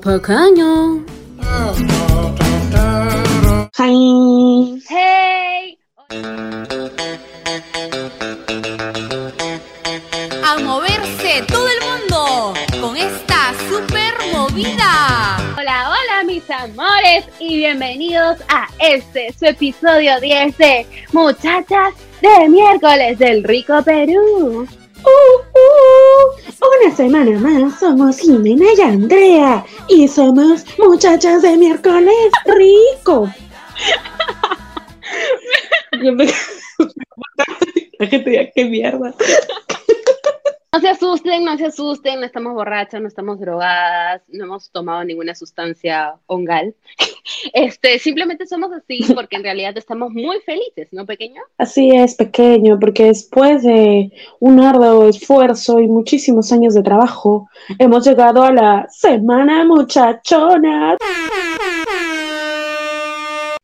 Pequeño. Hi. ¡Hey! A moverse todo el mundo con esta super movida. Hola, hola mis amores y bienvenidos a este su episodio 10 de Muchachas de miércoles del Rico Perú. Una semana más somos Jimena y Andrea y somos muchachas de miércoles rico. La gente ya, qué mierda. No se asusten, no se asusten, no estamos borrachas, no estamos drogadas, no hemos tomado ninguna sustancia ongal. Este, simplemente somos así porque en realidad estamos muy felices, ¿no, pequeño? Así es, pequeño, porque después de un arduo esfuerzo y muchísimos años de trabajo, hemos llegado a la semana muchachona.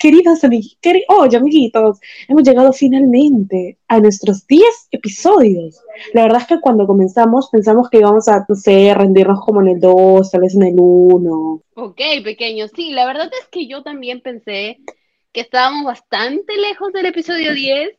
Queridos amiguitos, oye amiguitos, hemos llegado finalmente a nuestros 10 episodios. La verdad es que cuando comenzamos pensamos que íbamos a, no sé, rendirnos como en el 2, tal vez en el 1. Ok, pequeño, sí, la verdad es que yo también pensé que estábamos bastante lejos del episodio 10,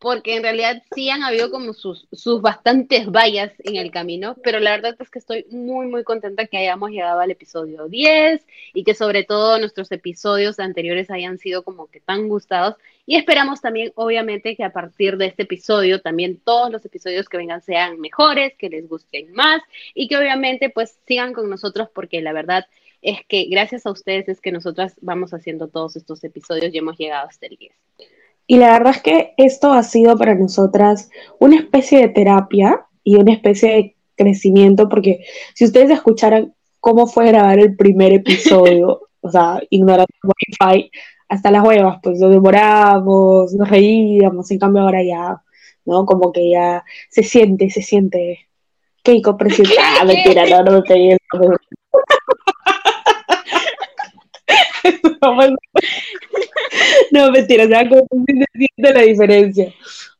porque en realidad sí han habido como sus, sus bastantes vallas en el camino, pero la verdad es que estoy muy, muy contenta que hayamos llegado al episodio 10 y que sobre todo nuestros episodios anteriores hayan sido como que tan gustados. Y esperamos también, obviamente, que a partir de este episodio también todos los episodios que vengan sean mejores, que les gusten más y que obviamente pues sigan con nosotros porque la verdad es que gracias a ustedes es que nosotras vamos haciendo todos estos episodios y hemos llegado hasta el 10. Y la verdad es que esto ha sido para nosotras una especie de terapia y una especie de crecimiento, porque si ustedes escucharan cómo fue grabar el primer episodio, o sea, ignorando Wi-Fi, hasta las huevas, pues nos demoramos, nos reíamos, en cambio ahora ya, ¿no? Como que ya se siente, se siente. Keiko presidente. Ah, mentira, no, no. No, mentira, se siente la diferencia.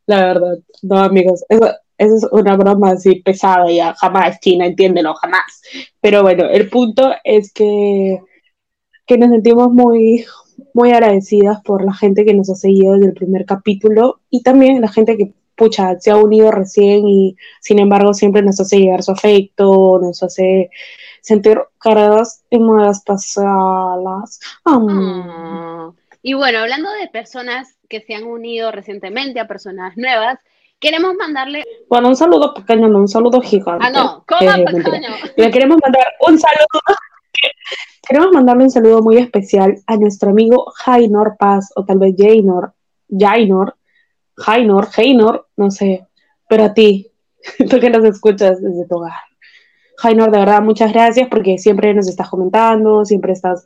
La verdad. No, amigos, eso, eso es una broma así pesada ya. Jamás, China, entiéndelo, jamás. Pero bueno, el punto es que, que nos sentimos muy, muy agradecidas por la gente que nos ha seguido desde el primer capítulo y también la gente que pucha, se ha unido recién y sin embargo siempre nos hace llegar su afecto, nos hace sentir cargadas en modas pasadas. Oh. Y bueno, hablando de personas que se han unido recientemente a personas nuevas, queremos mandarle. Bueno, un saludo pequeño, no un saludo gigante. Ah, no, ¿cómo Eh, pequeño? Le queremos mandar un saludo. Queremos mandarle un saludo muy especial a nuestro amigo Jainor Paz, o tal vez Jainor, Jainor, Jainor, Jainor, no sé, pero a ti, tú que nos escuchas desde tu hogar. Jainor, de verdad, muchas gracias porque siempre nos estás comentando, siempre estás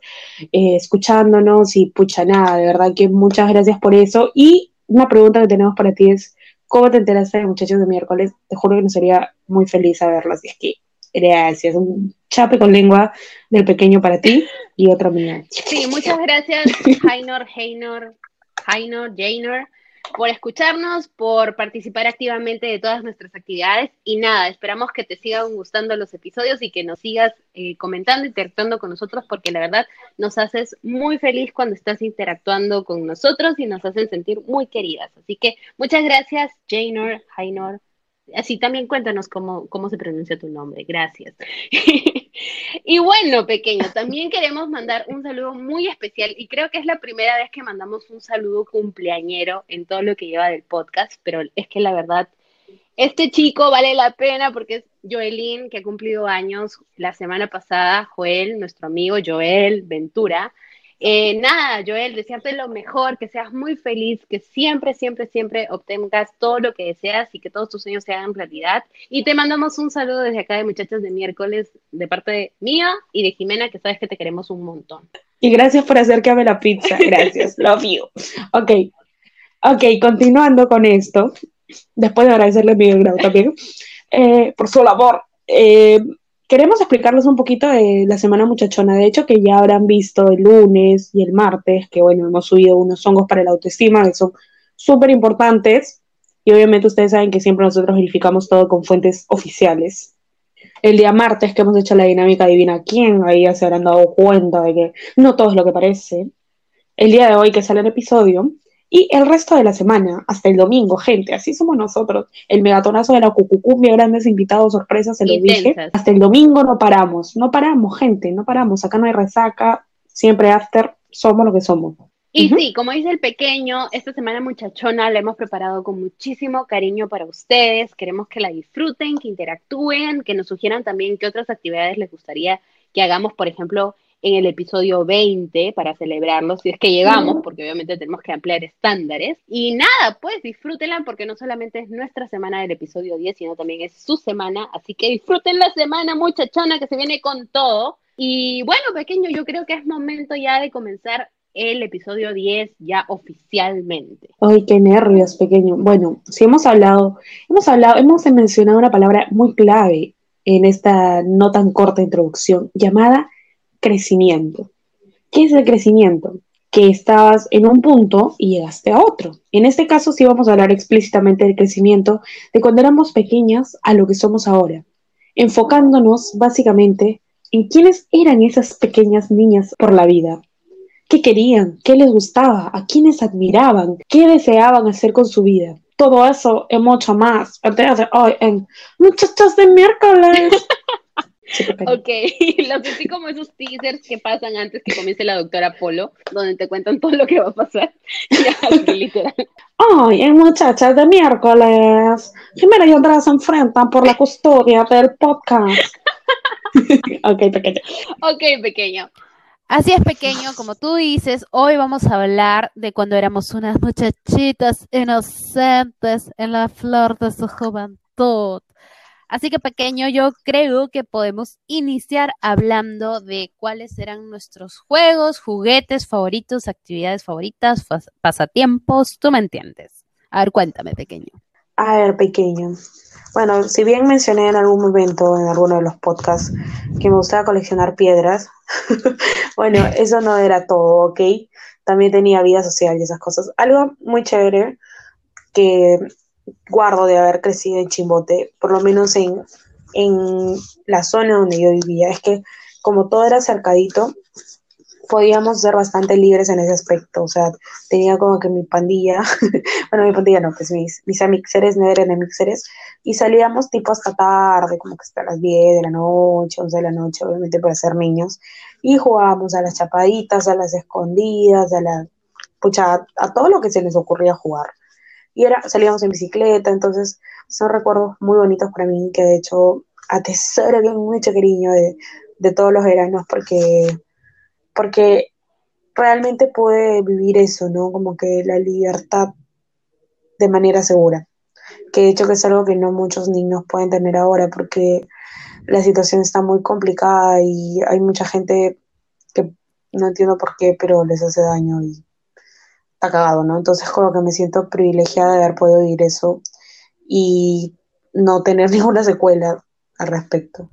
eh, escuchándonos y pucha, nada, de verdad que muchas gracias por eso. Y una pregunta que tenemos para ti es, ¿cómo te enteraste de Muchachos de Miércoles? Te juro que nos sería muy feliz saberlo, así es que gracias. Un chape con lengua del pequeño para ti y otro mío. Sí, muchas gracias, Jainor, Jainor, Jainor, Jainor, por escucharnos, por participar activamente de todas nuestras actividades. Y nada, esperamos que te sigan gustando los episodios y que nos sigas eh, comentando, interactuando con nosotros, porque la verdad nos haces muy feliz cuando estás interactuando con nosotros y nos hacen sentir muy queridas. Así que muchas gracias, Jainor, Jainor. Así también cuéntanos cómo, cómo se pronuncia tu nombre. Gracias. y bueno, pequeño, también queremos mandar un saludo muy especial y creo que es la primera vez que mandamos un saludo cumpleañero en todo lo que lleva del podcast, pero es que la verdad, este chico vale la pena porque es Joelín, que ha cumplido años la semana pasada, Joel, nuestro amigo Joel Ventura. Eh, nada, Joel, desearte lo mejor, que seas muy feliz, que siempre, siempre, siempre obtengas todo lo que deseas y que todos tus sueños se hagan realidad. Y te mandamos un saludo desde acá de Muchachas de Miércoles, de parte de mía y de Jimena, que sabes que te queremos un montón. Y gracias por hacer que la pizza. Gracias, love you. Ok, ok, continuando con esto, después de agradecerle a Miguel Grau también eh, por su labor. eh, queremos explicarles un poquito de la semana muchachona. De hecho, que ya habrán visto el lunes y el martes, que bueno, hemos subido unos hongos para la autoestima que son súper importantes. Y obviamente ustedes saben que siempre nosotros verificamos todo con fuentes oficiales. El día martes que hemos hecho la dinámica divina, ¿quién ahí ya se habrán dado cuenta de que no todo es lo que parece? El día de hoy que sale el episodio, y el resto de la semana, hasta el domingo, gente, así somos nosotros. El megatonazo de la cucucumbia, grandes invitados, sorpresas, se los dije. Hasta el domingo no paramos, no paramos, gente, no paramos. Acá no hay resaca, siempre after, somos lo que somos. Y sí, como dice el pequeño, esta semana muchachona la hemos preparado con muchísimo cariño para ustedes. Queremos que la disfruten, que interactúen, que nos sugieran también qué otras actividades les gustaría que hagamos, por ejemplo, en el episodio 20 para celebrarlo, si es que llegamos, porque obviamente tenemos que ampliar estándares. Y nada, pues disfrútenla porque no solamente es nuestra semana del episodio 10, sino también es su semana. Así que disfruten la semana muchachona que se viene con todo. Y bueno, pequeño, yo creo que es momento ya de comenzar el episodio 10 ya oficialmente. Ay, qué nervios, pequeño. Bueno, si hemos hablado, hemos hablado, hemos mencionado una palabra muy clave en esta no tan corta introducción llamada crecimiento. ¿Qué es el crecimiento? Que estás en un punto y llegaste a otro. En este caso sí vamos a hablar explícitamente del crecimiento de cuando éramos pequeñas a lo que somos ahora, enfocándonos básicamente en quiénes eran esas pequeñas niñas por la vida, qué querían, qué les gustaba, a quiénes admiraban, qué deseaban hacer con su vida. Todo eso y mucho más. Hoy en Muchachas de miércoles. ok, lo sentí como esos teasers que pasan antes que comience la doctora Polo, donde te cuentan todo lo que va a pasar. Ay, en muchachas de miércoles, Jimena y Andrea se enfrentan por la custodia del podcast. ok, pequeño. Ok, pequeño. Así es, pequeño, como tú dices, hoy vamos a hablar de cuando éramos unas muchachitas inocentes en la flor de su juventud. Así que pequeño, yo creo que podemos iniciar hablando de cuáles eran nuestros juegos, juguetes favoritos, actividades favoritas, pasatiempos, tú me entiendes. A ver, cuéntame, pequeño. A ver, pequeño. Bueno, si bien mencioné en algún momento, en alguno de los podcasts, que me gustaba coleccionar piedras, bueno, eso no era todo, ¿ok? También tenía vida social y esas cosas. Algo muy chévere que guardo de haber crecido en Chimbote, por lo menos en, en la zona donde yo vivía, es que como todo era cercadito, podíamos ser bastante libres en ese aspecto, o sea, tenía como que mi pandilla, bueno, mi pandilla no, pues mis, mis amixeres no eran amixeres, y salíamos tipo hasta tarde, como que hasta las 10 de la noche, 11 de la noche, obviamente para ser niños, y jugábamos a las chapaditas, a las escondidas, a la, pucha, a todo lo que se les ocurría jugar y era, salíamos en bicicleta, entonces son recuerdos muy bonitos para mí, que de hecho atesoro con mucho cariño de, de todos los veranos, porque, porque realmente pude vivir eso, ¿no? Como que la libertad de manera segura, que de hecho que es algo que no muchos niños pueden tener ahora, porque la situación está muy complicada y hay mucha gente que no entiendo por qué, pero les hace daño y cagado, ¿no? Entonces como que me siento privilegiada de haber podido vivir eso y no tener ninguna secuela al respecto.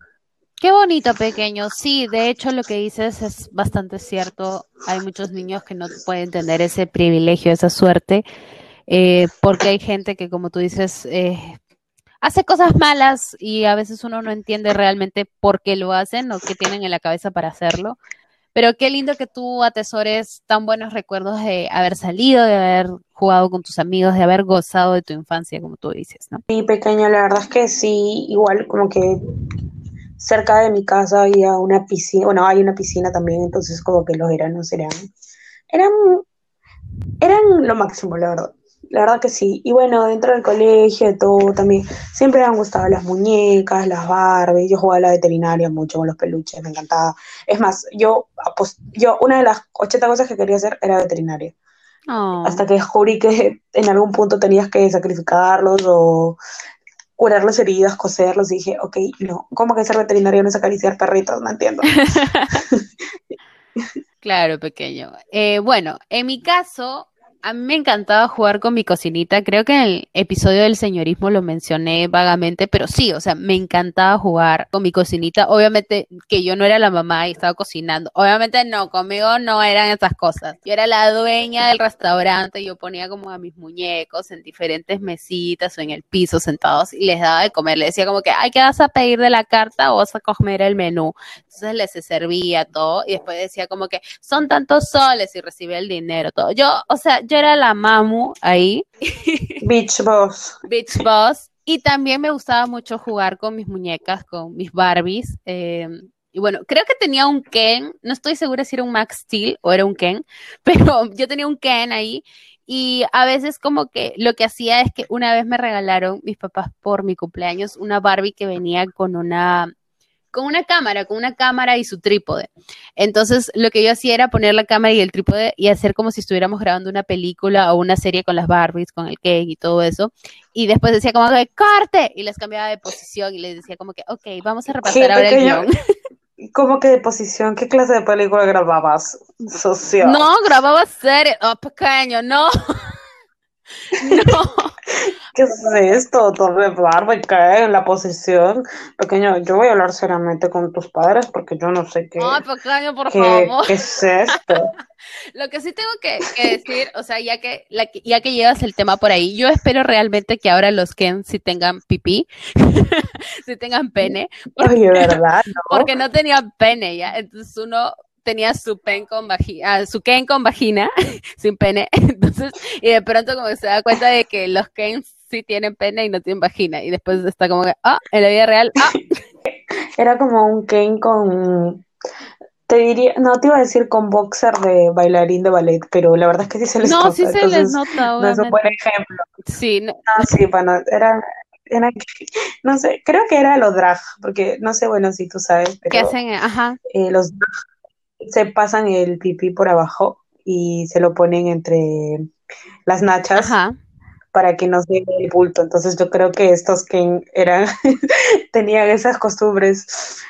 Qué bonito, pequeño. Sí, de hecho lo que dices es bastante cierto. Hay muchos niños que no pueden tener ese privilegio, esa suerte, eh, porque hay gente que, como tú dices, eh, hace cosas malas y a veces uno no entiende realmente por qué lo hacen o qué tienen en la cabeza para hacerlo. Pero qué lindo que tú atesores tan buenos recuerdos de haber salido, de haber jugado con tus amigos, de haber gozado de tu infancia, como tú dices, ¿no? Sí, pequeño, la verdad es que sí, igual como que cerca de mi casa había una piscina, bueno, hay una piscina también, entonces como que los veranos eran, eran, eran lo máximo, la verdad la verdad que sí. Y bueno, dentro del colegio, de todo, también siempre me han gustado las muñecas, las Barbies. Yo jugaba a la veterinaria mucho con los peluches, me encantaba. Es más, yo, yo una de las 80 cosas que quería hacer era veterinaria. Oh. Hasta que descubrí que en algún punto tenías que sacrificarlos o curar las heridas, coserlos, y dije, ok, no, ¿cómo que ser veterinario no es acariciar perritos? No entiendo. claro, pequeño. Eh, bueno, en mi caso, A mí me encantaba jugar con mi cocinita. Creo que en el episodio del señorismo lo mencioné vagamente, pero sí, o sea, me encantaba jugar con mi cocinita. Obviamente que yo no era la mamá y estaba cocinando. Obviamente no, conmigo no eran esas cosas. Yo era la dueña del restaurante. Yo ponía como a mis muñecos en diferentes mesitas o en el piso sentados y les daba de comer. Les decía como que, ay, ¿qué vas a pedir de la carta o vas a comer el menú? Entonces les servía todo y después decía como que son tantos soles y recibía el dinero, todo. Yo, o sea, yo era la mamu ahí. Beach Boss. Beach Boss. Y también me gustaba mucho jugar con mis muñecas, con mis Barbies. Eh, y bueno, creo que tenía un Ken, no estoy segura si era un Max Steel o era un Ken, pero yo tenía un Ken ahí y a veces como que lo que hacía es que una vez me regalaron mis papás por mi cumpleaños una Barbie que venía con una con una cámara, con una cámara y su trípode. Entonces, lo que yo hacía era poner la cámara y el trípode y hacer como si estuviéramos grabando una película o una serie con las Barbies, con el cake y todo eso. Y después decía como que corte y les cambiaba de posición y les decía como que, ok, vamos a repasar ahora el guion. ¿Cómo que de posición? ¿Qué clase de película grababas? Social. No, grababa serie. Oh, pequeño, no. no. ¿Qué es esto? Torre barba y cae en la posición. Pequeño, yo voy a hablar seriamente con tus padres porque yo no sé qué. Ay, pequeño, por favor. ¿Qué es esto? Lo que sí tengo que, decir, o sea, ya que, ya que llevas el tema por ahí, yo espero realmente que ahora los Ken sí tengan pipí, si tengan pene. Porque, ¿verdad? ¿no? Porque no tenían pene ya. Entonces uno tenía su pen con vagina, ah, su Ken con vagina, sin pene. Entonces, y de pronto como se da cuenta de que los Ken sí tienen pene y no tienen vagina. Y después está como que, ah, en la vida real, ah. Era como un Ken con te diría, no te iba a decir con boxer de bailarín de ballet, pero la verdad es que sí se les nota. No, sí se les nota, No es un buen ejemplo. Sí. No, sí, bueno, era, era, no sé, creo que era los drag, porque no sé, bueno, si tú sabes, pero... ¿Qué hacen? Ajá. Eh, los drag se pasan el pipí por abajo y se lo ponen entre las nachas para que no se vea el bulto. Entonces yo creo que estos que eran tenían esas costumbres.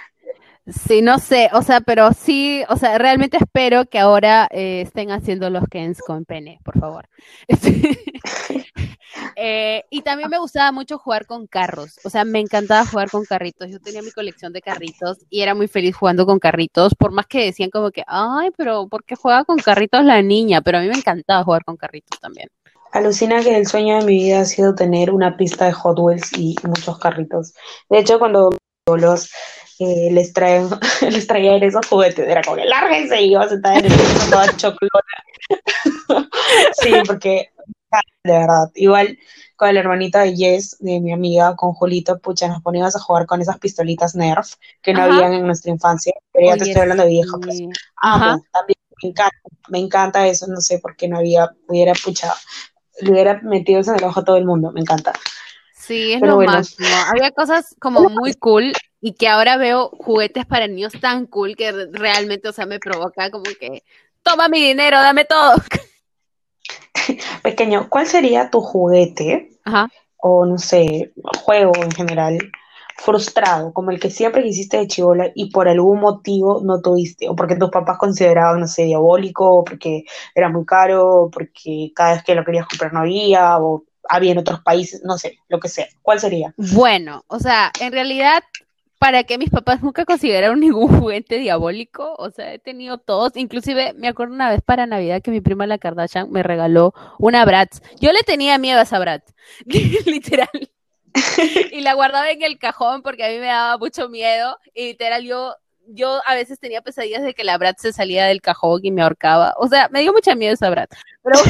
Sí, no sé, o sea, pero sí, o sea, realmente espero que ahora eh, estén haciendo los Kens con pene, por favor. Eh, y también me gustaba mucho jugar con carros, o sea, me encantaba jugar con carritos. Yo tenía mi colección de carritos y era muy feliz jugando con carritos, por más que decían como que, ay, pero ¿por qué juega con carritos la niña? Pero a mí me encantaba jugar con carritos también. Alucina que el sueño de mi vida ha sido tener una pista de Hot Wheels y muchos carritos. De hecho, cuando los eh, les traen, les traían esos juguetes, era como que lárguense y iba a sentar en el piso toda choclona. sí, porque de verdad. Igual con el hermanito de Jess, de mi amiga, con Julito, pucha, nos poníamos a jugar con esas pistolitas Nerf que no habían en nuestra infancia, pero ya te estoy hablando de viejo. Pues. Ah, pues, también me encanta, me encanta eso, no sé por qué no había, hubiera, pucha, le hubiera metido eso en el ojo a todo el mundo, me encanta. Sí, es lo máximo. Había cosas como muy cool y que ahora veo juguetes para niños tan cool que realmente, o sea, me provoca como que, toma mi dinero, dame todo. Pequeño, ¿cuál sería tu juguete? O no sé, juego en general, frustrado, como el que siempre quisiste de chivola y por algún motivo no tuviste, o porque tus papás consideraban, no sé, diabólico, o porque era muy caro, o porque cada vez que lo querías comprar no había, o había en otros países, no sé, lo que sea. ¿Cuál sería? Bueno, o sea, en realidad para que mis papás nunca consideraron ningún juguete diabólico, o sea, he tenido todos, inclusive me acuerdo una vez para Navidad que mi prima la Kardashian me regaló una Bratz. Yo le tenía miedo a esa Bratz, literal. y la guardaba en el cajón porque a mí me daba mucho miedo y literal yo yo a veces tenía pesadillas de que la Bratz se salía del cajón y me ahorcaba. O sea, me dio mucha miedo esa Bratz. Pero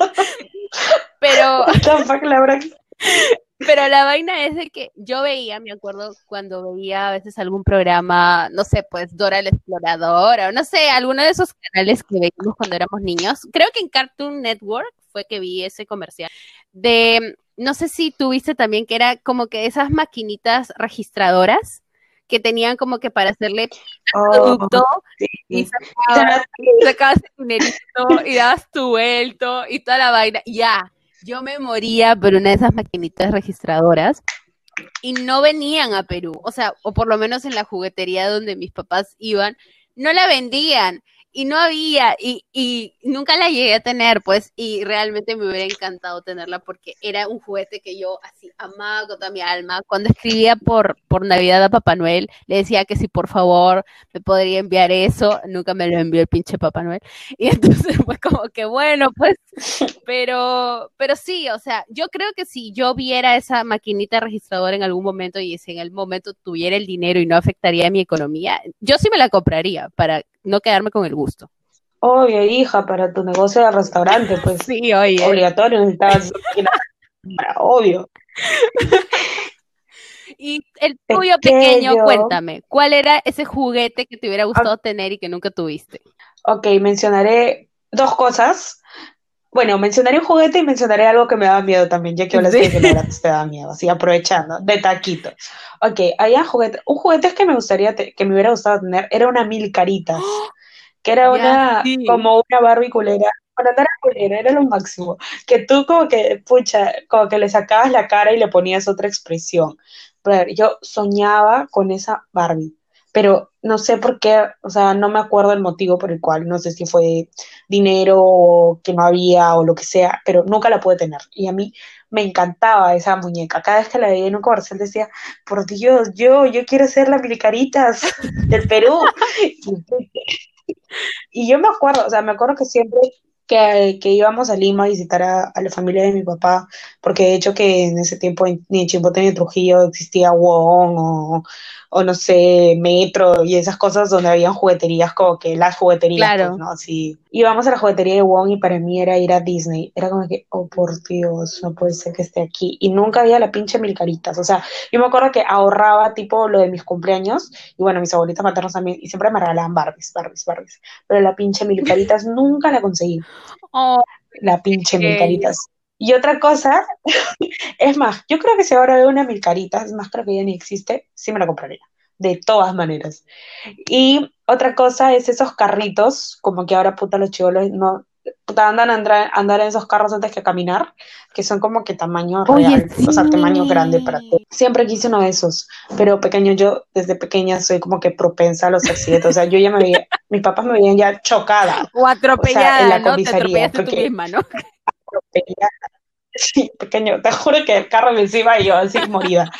pero pero la vaina es de que yo veía, me acuerdo cuando veía a veces algún programa, no sé, pues Dora la Exploradora, o no sé, alguno de esos canales que veíamos cuando éramos niños. Creo que en Cartoon Network fue que vi ese comercial. De, no sé si tuviste también que era como que esas maquinitas registradoras que tenían como que para hacerle oh, producto y sacabas, tu dinerito y dabas tu vuelto y toda la vaina. Ya, yo me moría por una de esas maquinitas registradoras y no venían a Perú, o sea, o por lo menos en la juguetería donde mis papás iban, no la vendían. Y no había, y, y nunca la llegué a tener, pues, y realmente me hubiera encantado tenerla porque era un juguete que yo así amaba con toda mi alma. Cuando escribía por, por Navidad a Papá Noel, le decía que si por favor me podría enviar eso, nunca me lo envió el pinche Papá Noel. Y entonces fue como que bueno, pues, pero, pero sí, o sea, yo creo que si yo viera esa maquinita registradora en algún momento y si en el momento tuviera el dinero y no afectaría mi economía, yo sí me la compraría para no quedarme con el gusto. Oye, hija, para tu negocio de restaurante, pues. Sí, oye. Obligatorio, necesitabas obvio. Y el tuyo pequeño, cuéntame, ¿cuál era ese juguete que te hubiera gustado tener y que nunca tuviste? Ok, mencionaré dos cosas. Bueno, mencionaré un juguete y mencionaré algo que me daba miedo también, ya que hablaste de que te daba miedo, así aprovechando, de taquito. Ok, había juguete, un juguete que me gustaría, que me hubiera gustado tener, era una mil caritas, que era una, como una Barbie culera, bueno, no era culera, era lo máximo, que tú como que, pucha, como que le sacabas la cara y le ponías otra expresión. Pero yo soñaba con esa Barbie pero no sé por qué, o sea, no me acuerdo el motivo por el cual, no sé si fue dinero o que no había o lo que sea, pero nunca la pude tener. Y a mí me encantaba esa muñeca. Cada vez que la veía en un comercial decía, por Dios, yo, yo quiero ser la Milicaritas del Perú. y yo me acuerdo, o sea, me acuerdo que siempre que, que, íbamos a Lima a visitar a, la familia de mi papá, porque de hecho que en ese tiempo ni en Chimbote ni en Trujillo existía WON o, o no sé, Metro y esas cosas donde habían jugueterías como que las jugueterías, pues, ¿no? Así, íbamos a la juguetería de WON y para mí era ir a Disney, era como que, oh por Dios, no puede ser que esté aquí, y nunca había la pinche mil caritas, o sea, yo me acuerdo que ahorraba tipo lo de mis cumpleaños, y bueno, mis abuelitas maternos también, y siempre me regalaban Barbies, Barbies, Barbies, pero la pinche mil caritas nunca la conseguí. Oh, la pinche mil caritas. Y otra cosa, es más, yo creo que si ahora veo una mil caritas, es más, creo que ya ni existe, sí me la compraría, de todas maneras. Y otra cosa es esos carritos, como que ahora puta los chivolos no, puta andan a andar, andar en esos carros antes que caminar, que son como que tamaño real, o sea, tamaño grande para ti. Siempre quise uno de esos, pero pequeño, yo desde pequeña soy como que propensa a los accidentes, o sea, yo ya me veía, mis papás me veían ya chocada. O atropellada, en la ¿no? Te tú misma, ¿no? Sí, pequeño, te juro que el carro me encima y yo así morida.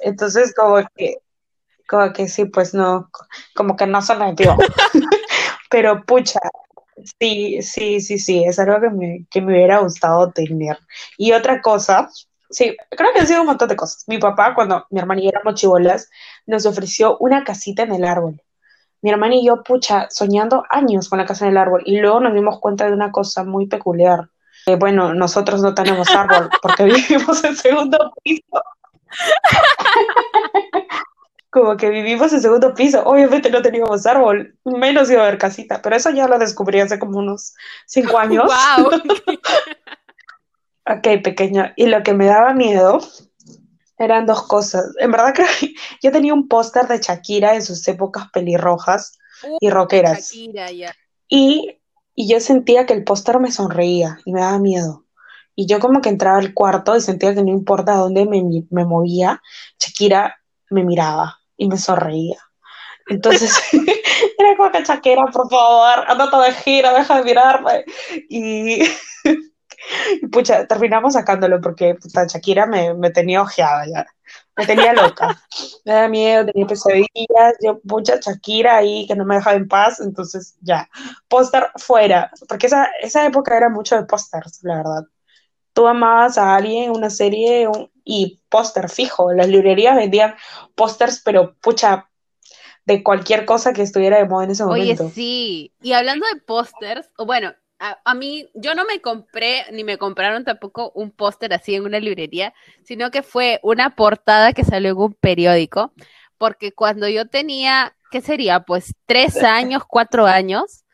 Entonces, como que, como que sí, pues no, como que no son negativo. Pero pucha, sí, sí, sí, sí, es algo que me, que me hubiera gustado tener. Y otra cosa, sí, creo que han sido un montón de cosas. Mi papá, cuando mi hermana y yo éramos chivolas, nos ofreció una casita en el árbol. Mi hermana y yo, pucha, soñando años con la casa en el árbol. Y luego nos dimos cuenta de una cosa muy peculiar bueno, nosotros no tenemos árbol porque vivimos en segundo piso. Como que vivimos en segundo piso, obviamente no teníamos árbol, menos iba a haber casita, pero eso ya lo descubrí hace como unos cinco años. ¡Wow! ok, pequeño. Y lo que me daba miedo eran dos cosas. En verdad creo que yo tenía un póster de Shakira en sus épocas pelirrojas y roqueras. Shakira, ya. Y y yo sentía que el póster me sonreía y me daba miedo. Y yo como que entraba al cuarto y sentía que no importa dónde me, me movía, Shakira me miraba y me sonreía. Entonces, era como que Shakira, por favor, andate de gira, deja de mirarme. Y, y pucha, terminamos sacándolo porque puta, Shakira me, me tenía ojeada ya. Me tenía loca. Me daba miedo, tenía pesadillas, yo mucha Shakira ahí que no me dejaba en paz, entonces ya, póster fuera, porque esa, esa época era mucho de pósters, la verdad. Tú amabas a alguien, una serie y póster fijo, las librerías vendían pósters, pero pucha, de cualquier cosa que estuviera de moda en ese momento. Oye, sí, y hablando de pósters, bueno, a, mí, yo no me compré, ni me compraron tampoco un póster así en una librería, sino que fue una portada que salió en un periódico, porque cuando yo tenía, ¿qué sería? Pues tres años, cuatro años,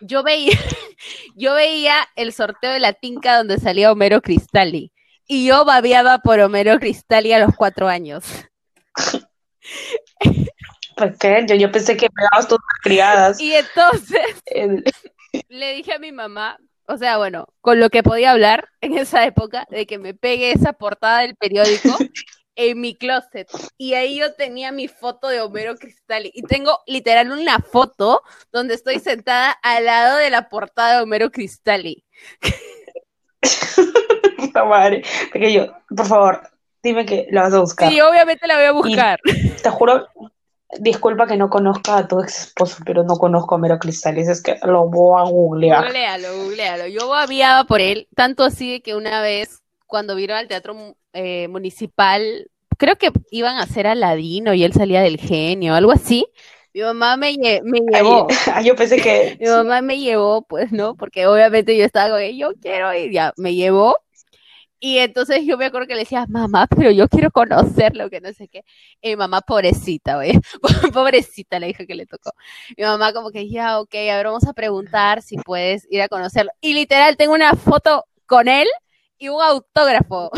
yo veía, yo veía el sorteo de la tinca donde salía Homero Cristalli, y yo babeaba por Homero Cristalli a los cuatro años. ¿Por qué? Yo, yo pensé que me dabas tus criadas. Y entonces, le dije a mi mamá, o sea, bueno, con lo que podía hablar en esa época, de que me pegue esa portada del periódico en mi closet y ahí yo tenía mi foto de Homero Cristalli y tengo literal una foto donde estoy sentada al lado de la portada de Homero Cristalli. Puta madre. Pequeño, por favor, dime que la vas a buscar. Sí, obviamente la voy a buscar. te juro, disculpa que no conozca a tu ex esposo, pero no conozco a Homero Cristalli, es que lo voy a googlear. Googlealo, googlealo. Yo había por él, tanto así que una vez cuando vino al teatro eh, municipal, creo que iban a hacer Aladino y él salía del genio, algo así. Mi mamá me, me llevó. yo pensé que. Mi mamá me llevó, pues, ¿no? Porque obviamente yo estaba como, yo quiero ir, ya, me llevó. Y entonces yo me acuerdo que le decía, mamá, pero yo quiero conocerlo, que no sé qué. Y mi mamá, pobrecita, güey, pobrecita la hija que le tocó. Mi mamá como que, ya, ok, ahora vamos a preguntar si puedes ir a conocerlo. Y literal, tengo una foto con él y un autógrafo.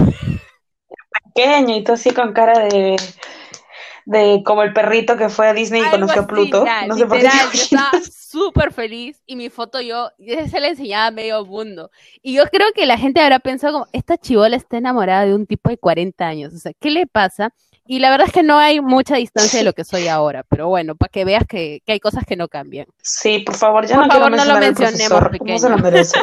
Pequeño y tú así con cara de, de como el perrito que fue a Disney y conoció a Pluto. no sé por qué. Yo estaba súper feliz y mi foto yo, se le enseñaba a medio mundo. Y yo creo que la gente habrá pensado como, esta chivola está enamorada de un tipo de 40 años. O sea, ¿qué le pasa? Y la verdad es que no hay mucha distancia de lo que soy ahora, pero bueno, para que veas que, hay cosas que no cambian. Sí, por favor, ya no, favor, no lo mencionemos, pequeño. se lo merece.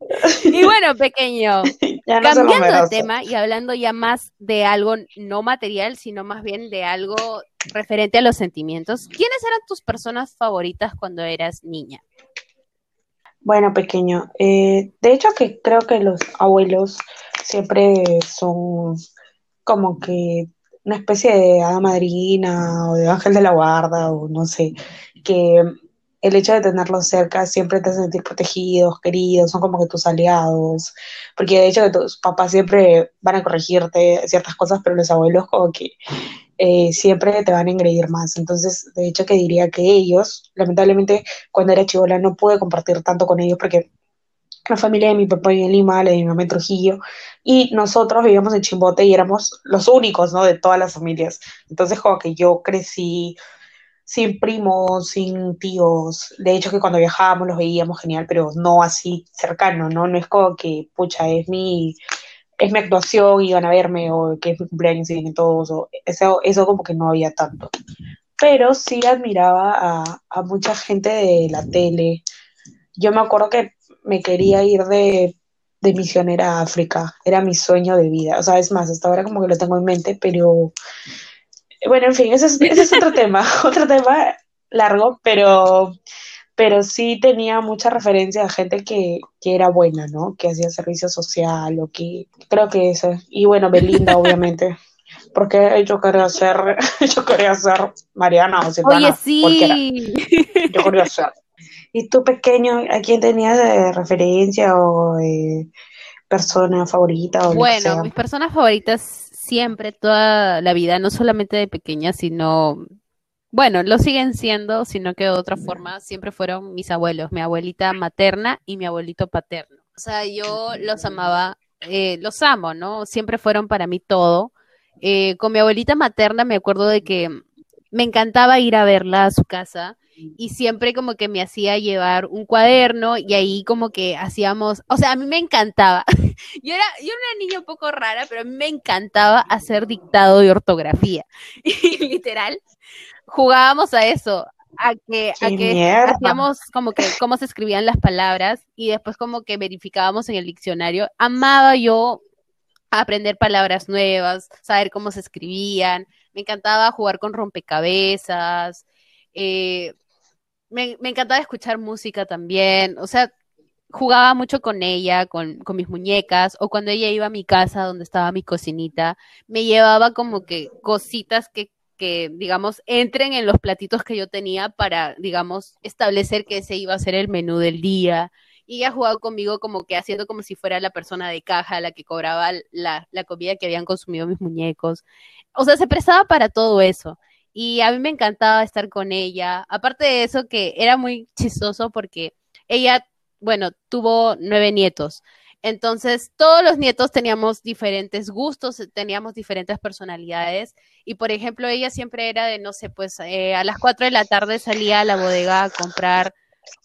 y bueno, pequeño, cambiando de tema y hablando ya más de algo no material, sino más bien de algo referente a los sentimientos, ¿quiénes eran tus personas favoritas cuando eras niña? Bueno, pequeño, eh, de hecho que creo que los abuelos siempre son como que una especie de hada madrina o de ángel de la guarda o no sé, que el hecho de tenerlos cerca siempre te hace sentir protegidos, queridos, son como que tus aliados, porque de hecho tus papás siempre van a corregirte ciertas cosas, pero los abuelos como que eh, siempre te van a engreír más. Entonces, de hecho que diría que ellos, lamentablemente cuando era chivola no pude compartir tanto con ellos porque la familia de mi papá vive en Lima, la de mi mamá en Trujillo, y nosotros vivíamos en Chimbote y éramos los únicos, ¿no? De todas las familias. Entonces, como que yo crecí sin primos, sin tíos. De hecho, que cuando viajábamos los veíamos genial, pero no así cercano, ¿no? No es como que, pucha, es mi, es mi actuación y van a verme, o que es mi cumpleaños y vienen todos, o eso, eso como que no había tanto. Pero sí admiraba a, a mucha gente de la tele. Yo me acuerdo que me quería ir de, misionera a África, era mi sueño de vida, o sea, es más, hasta ahora como que lo tengo en mente, pero bueno, en fin, ese es, otro tema, otro tema largo, pero, pero sí tenía mucha referencia a gente que, que era buena, ¿no? Que hacía servicio social o que creo que eso, y bueno, Belinda, obviamente. Porque yo quería ser, yo quería ser Mariana o Silvana. Oye, sí. Yo quería ser. ¿Y tú pequeño, a quién tenías de referencia o de persona favorita? O bueno, mis personas favoritas siempre, toda la vida, no solamente de pequeña, sino, bueno, lo siguen siendo, sino que de otra forma, siempre fueron mis abuelos, mi abuelita materna y mi abuelito paterno. O sea, yo los amaba, eh, los amo, ¿no? Siempre fueron para mí todo. Eh, con mi abuelita materna me acuerdo de que me encantaba ir a verla a su casa y siempre como que me hacía llevar un cuaderno y ahí como que hacíamos, o sea, a mí me encantaba. yo era yo era una niña un poco rara, pero a mí me encantaba hacer dictado de ortografía. Y literal jugábamos a eso, a que, a que hacíamos como que cómo se escribían las palabras y después como que verificábamos en el diccionario. Amaba yo aprender palabras nuevas, saber cómo se escribían. Me encantaba jugar con rompecabezas. Eh, me, encantaba escuchar música también, o sea, jugaba mucho con ella, con, con, mis muñecas, o cuando ella iba a mi casa donde estaba mi cocinita, me llevaba como que cositas que, que, digamos, entren en los platitos que yo tenía para, digamos, establecer que ese iba a ser el menú del día. Y ella jugaba conmigo como que haciendo como si fuera la persona de caja, la que cobraba la, la comida que habían consumido mis muñecos. O sea, se prestaba para todo eso y a mí me encantaba estar con ella. Aparte de eso, que era muy chistoso porque ella, bueno, tuvo nueve nietos. Entonces, todos los nietos teníamos diferentes gustos, teníamos diferentes personalidades. Y, por ejemplo, ella siempre era de, no sé, pues eh, a las cuatro de la tarde salía a la bodega a comprar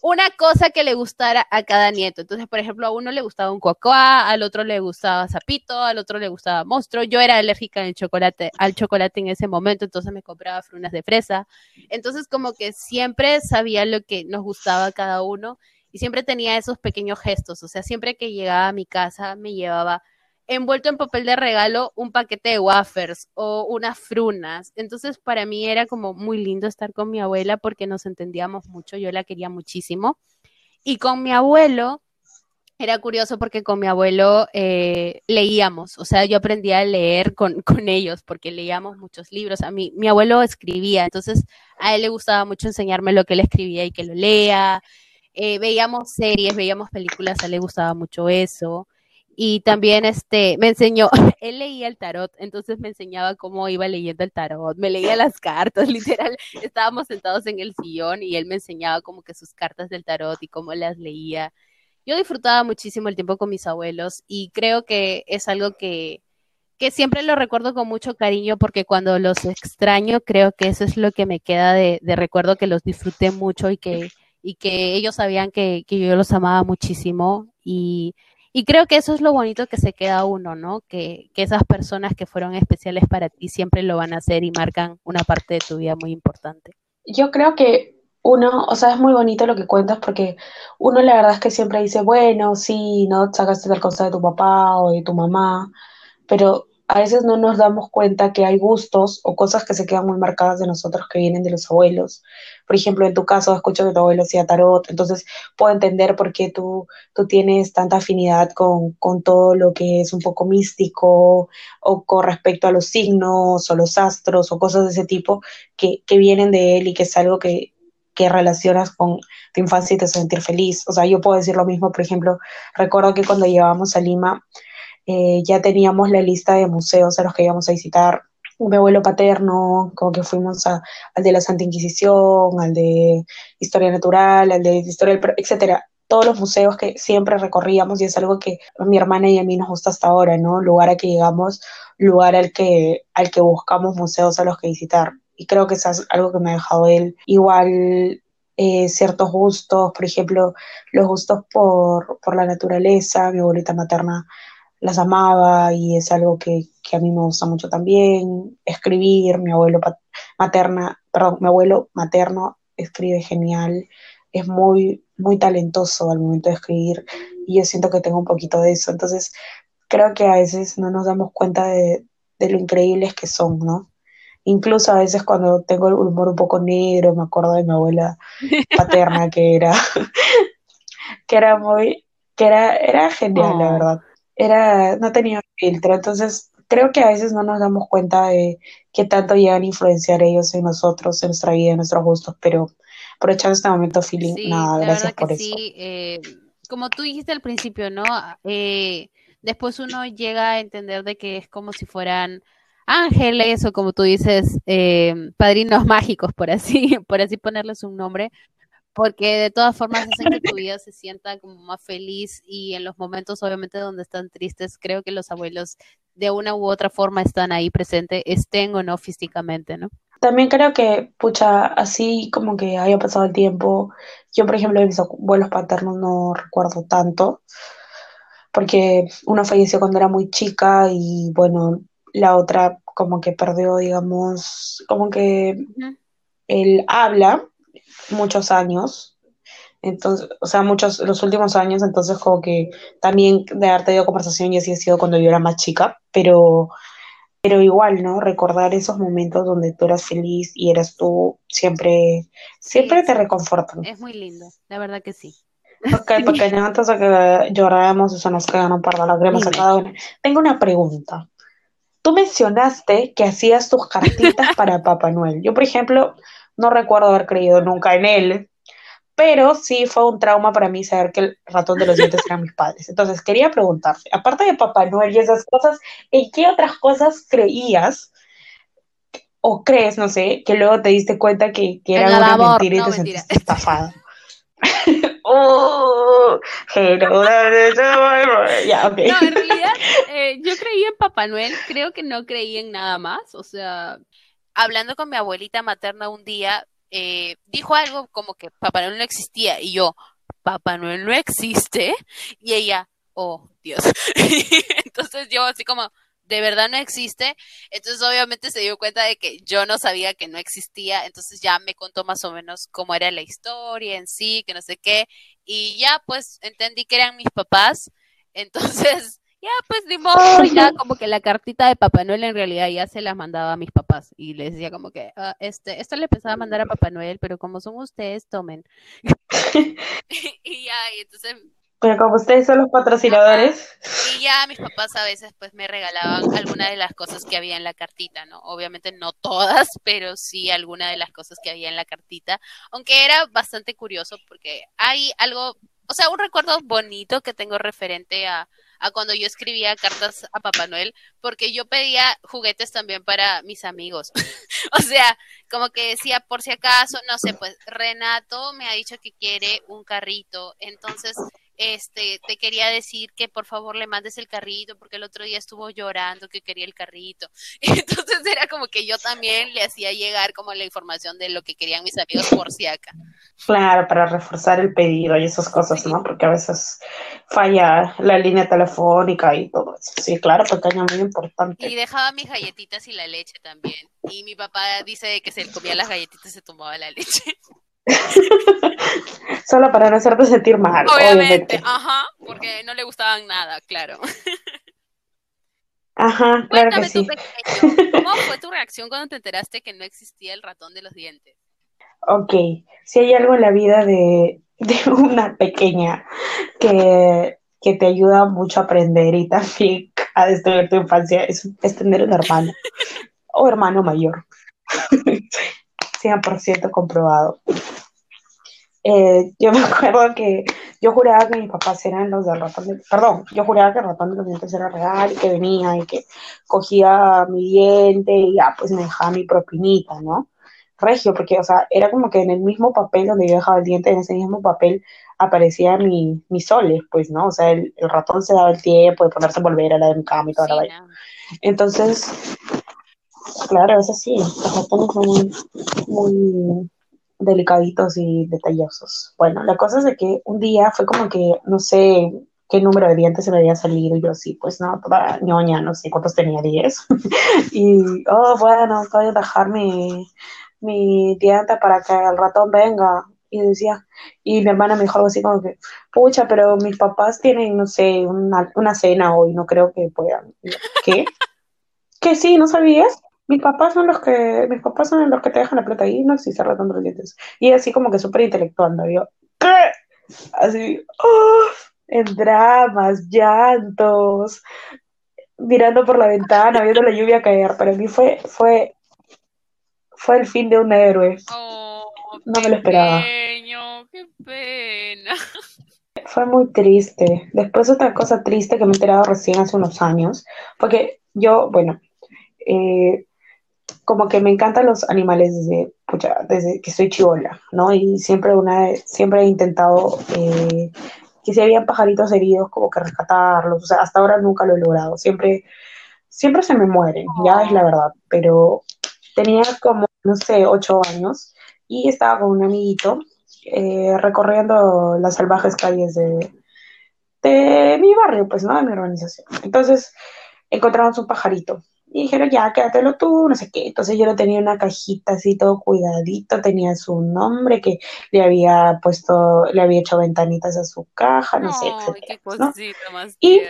una cosa que le gustara a cada nieto. Entonces, por ejemplo, a uno le gustaba un cocoa, al otro le gustaba zapito, al otro le gustaba monstruo. Yo era alérgica al chocolate, al chocolate en ese momento, entonces me compraba frunas de fresa. Entonces, como que siempre sabía lo que nos gustaba a cada uno y siempre tenía esos pequeños gestos. O sea, siempre que llegaba a mi casa me llevaba envuelto en papel de regalo un paquete de wafers o unas frunas. Entonces, para mí era como muy lindo estar con mi abuela porque nos entendíamos mucho, yo la quería muchísimo. Y con mi abuelo, era curioso porque con mi abuelo eh, leíamos, o sea, yo aprendí a leer con, con, ellos porque leíamos muchos libros. A mí, mi abuelo escribía, entonces a él le gustaba mucho enseñarme lo que él escribía y que lo lea. Eh, veíamos series, veíamos películas, a él le gustaba mucho eso y también este me enseñó, él leía el tarot, entonces me enseñaba cómo iba leyendo el tarot, me leía las cartas, literal, estábamos sentados en el sillón y él me enseñaba como que sus cartas del tarot y cómo las leía. Yo disfrutaba muchísimo el tiempo con mis abuelos y creo que es algo que, que siempre lo recuerdo con mucho cariño porque cuando los extraño creo que eso es lo que me queda de, recuerdo que los disfruté mucho y que, y que ellos sabían que, que yo los amaba muchísimo y y creo que eso es lo bonito que se queda uno, ¿no? Que, que esas personas que fueron especiales para ti siempre lo van a hacer y marcan una parte de tu vida muy importante. Yo creo que uno, o sea, es muy bonito lo que cuentas porque uno la verdad es que siempre dice, bueno, sí, no sacaste tal cosa de tu papá o de tu mamá, pero a veces no nos damos cuenta que hay gustos o cosas que se quedan muy marcadas de nosotros que vienen de los abuelos. Por ejemplo, en tu caso, escucho que tu abuelo hacía tarot, entonces puedo entender por qué tú, tú tienes tanta afinidad con, con todo lo que es un poco místico o con respecto a los signos o los astros o cosas de ese tipo que, que vienen de él y que es algo que, que relacionas con tu infancia y te sentir feliz. O sea, yo puedo decir lo mismo, por ejemplo, recuerdo que cuando llegábamos a Lima, eh, ya teníamos la lista de museos a los que íbamos a visitar. Mi abuelo paterno, como que fuimos a, al de la Santa Inquisición, al de Historia Natural, al de Historia, etcétera. Todos los museos que siempre recorríamos y es algo que a mi hermana y a mí nos gusta hasta ahora, ¿no? Lugar al que llegamos, lugar al que, al que buscamos museos a los que visitar. Y creo que eso es algo que me ha dejado él. Igual eh, ciertos gustos, por ejemplo, los gustos por, por la naturaleza. Mi abuelita materna las amaba y es algo que, que, a mí me gusta mucho también. Escribir, mi abuelo materna, perdón, mi abuelo materno escribe genial, es muy, muy talentoso al momento de escribir y yo siento que tengo un poquito de eso. Entonces, creo que a veces no nos damos cuenta de, de lo increíbles que son, ¿no? Incluso a veces cuando tengo el humor un poco negro, me acuerdo de mi abuela paterna que era, que era muy, que era, era genial, la verdad era, no tenía filtro, entonces creo que a veces no nos damos cuenta de qué tanto llegan a influenciar ellos en nosotros, en nuestra vida, en nuestros gustos, pero aprovechando este momento, feeling, nada, gracias por eso. Sí, eh, como tú dijiste al principio, ¿no? Eh, después uno llega a entender de que es como si fueran ángeles o como tú dices, eh, padrinos mágicos, por así, por así ponerles un nombre, porque de todas formas hacen que tu vida se sienta como más feliz y en los momentos obviamente donde están tristes, creo que los abuelos de una u otra forma están ahí presentes, estén o no físicamente, ¿no? También creo que, pucha, así como que haya pasado el tiempo, yo por ejemplo de mis abuelos paternos no recuerdo tanto, porque uno falleció cuando era muy chica y bueno, la otra como que perdió, digamos, como que él habla, muchos años, entonces, o sea, muchos, los últimos años, entonces como que también de haber tenido conversación y así ha sido cuando yo era más chica, pero, pero igual, ¿no? Recordar esos momentos donde tú eras feliz y eras tú, siempre, siempre te reconfortan. Es muy lindo, la verdad que sí. Ok, porque antes de que lloráramos, eso nos quedan un par de lágrimas a cada una. Tengo una pregunta. Tú mencionaste que hacías tus cartitas para Papá Noel. Yo, por ejemplo, no recuerdo haber creído nunca en él, pero sí fue un trauma para mí saber que el ratón de los dientes eran mis padres. Entonces, quería preguntarte, aparte de Papá Noel y esas cosas, ¿en qué otras cosas creías o crees, no sé, que luego te diste cuenta que, que era una mentira y te sentiste estafada? oh, ya, okay. No, en realidad, eh, yo creí en Papá Noel, creo que no creí en nada más, o sea, hablando con mi abuelita materna un día, eh, dijo algo como que Papá Noel no existía y yo, Papá Noel no existe y ella, oh Dios. Entonces yo así como, de verdad no existe. Entonces obviamente se dio cuenta de que yo no sabía que no existía. Entonces ya me contó más o menos cómo era la historia en sí, que no sé qué. Y ya pues entendí que eran mis papás. Entonces ya pues ni modo, ya como que la cartita de Papá Noel en realidad ya se la mandaba a mis papás y les decía como que, ah, este, esto le pensaba mandar a Papá Noel, pero como son ustedes, tomen. y ya, y entonces pero como ustedes son los patrocinadores. Y ya mis papás a veces pues me regalaban alguna de las cosas que había en la cartita, ¿no? Obviamente no todas, pero sí alguna de las cosas que había en la cartita. Aunque era bastante curioso porque hay algo, o sea, un recuerdo bonito que tengo referente a, a cuando yo escribía cartas a Papá Noel, porque yo pedía juguetes también para mis amigos. o sea, como que decía, por si acaso, no sé, pues Renato me ha dicho que quiere un carrito, entonces este, te quería decir que por favor le mandes el carrito, porque el otro día estuvo llorando que quería el carrito. Entonces era como que yo también le hacía llegar como la información de lo que querían mis amigos por si acá. Claro, para reforzar el pedido y esas cosas, ¿no? Porque a veces falla la línea telefónica y todo eso. Sí, claro, porque es muy importante. Y dejaba mis galletitas y la leche también. Y mi papá dice que se comía las galletitas y se tomaba la leche. Solo para no hacerte sentir mal. Obviamente, ajá, porque no le gustaban nada, claro. Ajá, claro que sí. ¿Cómo fue tu reacción cuando te enteraste que no existía el ratón de los dientes? Ok, si hay algo en la vida de, de una pequeña que, que, te ayuda mucho a aprender y también a destruir tu infancia, es, es tener un hermano o hermano mayor. 100% comprobado. Eh, yo me acuerdo que yo juraba que mis papás eran los del ratón de, perdón, yo juraba que el ratón de los dientes era real y que venía y que cogía mi diente y ya pues me dejaba mi propinita, ¿no? Regio, porque, o sea, era como que en el mismo papel donde yo dejaba el diente, en ese mismo papel aparecía mi, mi soles, pues, ¿no? O sea, el, ratón se daba el tiempo de ponerse a volver a la de mi cama y toda la vaina. Entonces, claro, es así, los ratones son muy, muy delicaditos y detallosos. Bueno, la cosa es que un día fue como que, no sé qué número de dientes se me había salido, y yo sí, pues no, toda ñoña, no sé cuántos tenía, 10. y, oh, bueno, voy a dejar mi, mi diente para que el ratón venga. Y decía, y mi hermana me dijo algo así como que, pucha, pero mis papás tienen, no sé, una, una cena hoy, no creo que puedan. ¿Qué? ¿Que sí? ¿No sabías? Mis papás son los que, mis papás son los que te dejan la plata ahí, no existe ratón de los dientes. Y así como que súper intelectual, ¿no? Yo, ¿qué? Así, oh, en dramas, llantos, mirando por la ventana, viendo la lluvia caer. Para mí fue, fue, fue el fin de un héroe. Oh, no me lo esperaba. qué pena. Fue muy triste. Después otra cosa triste que me he enterado recién hace unos años, porque yo, bueno, eh, como que me encantan los animales desde, desde que soy chivola, ¿no? Y siempre, una, siempre he intentado eh, que si había pajaritos heridos, como que rescatarlos. O sea, hasta ahora nunca lo he logrado. Siempre, siempre se me mueren, ya es la verdad. Pero tenía como, no sé, ocho años y estaba con un amiguito eh, recorriendo las salvajes calles de, de mi barrio, pues, ¿no? De mi organización. Entonces, encontramos un pajarito y dijeron, ya, quédatelo tú, no sé qué. Entonces yo lo tenía una cajita así todo cuidadito, tenía su nombre que le había puesto, le había hecho ventanitas a su caja, no, sé, Qué más y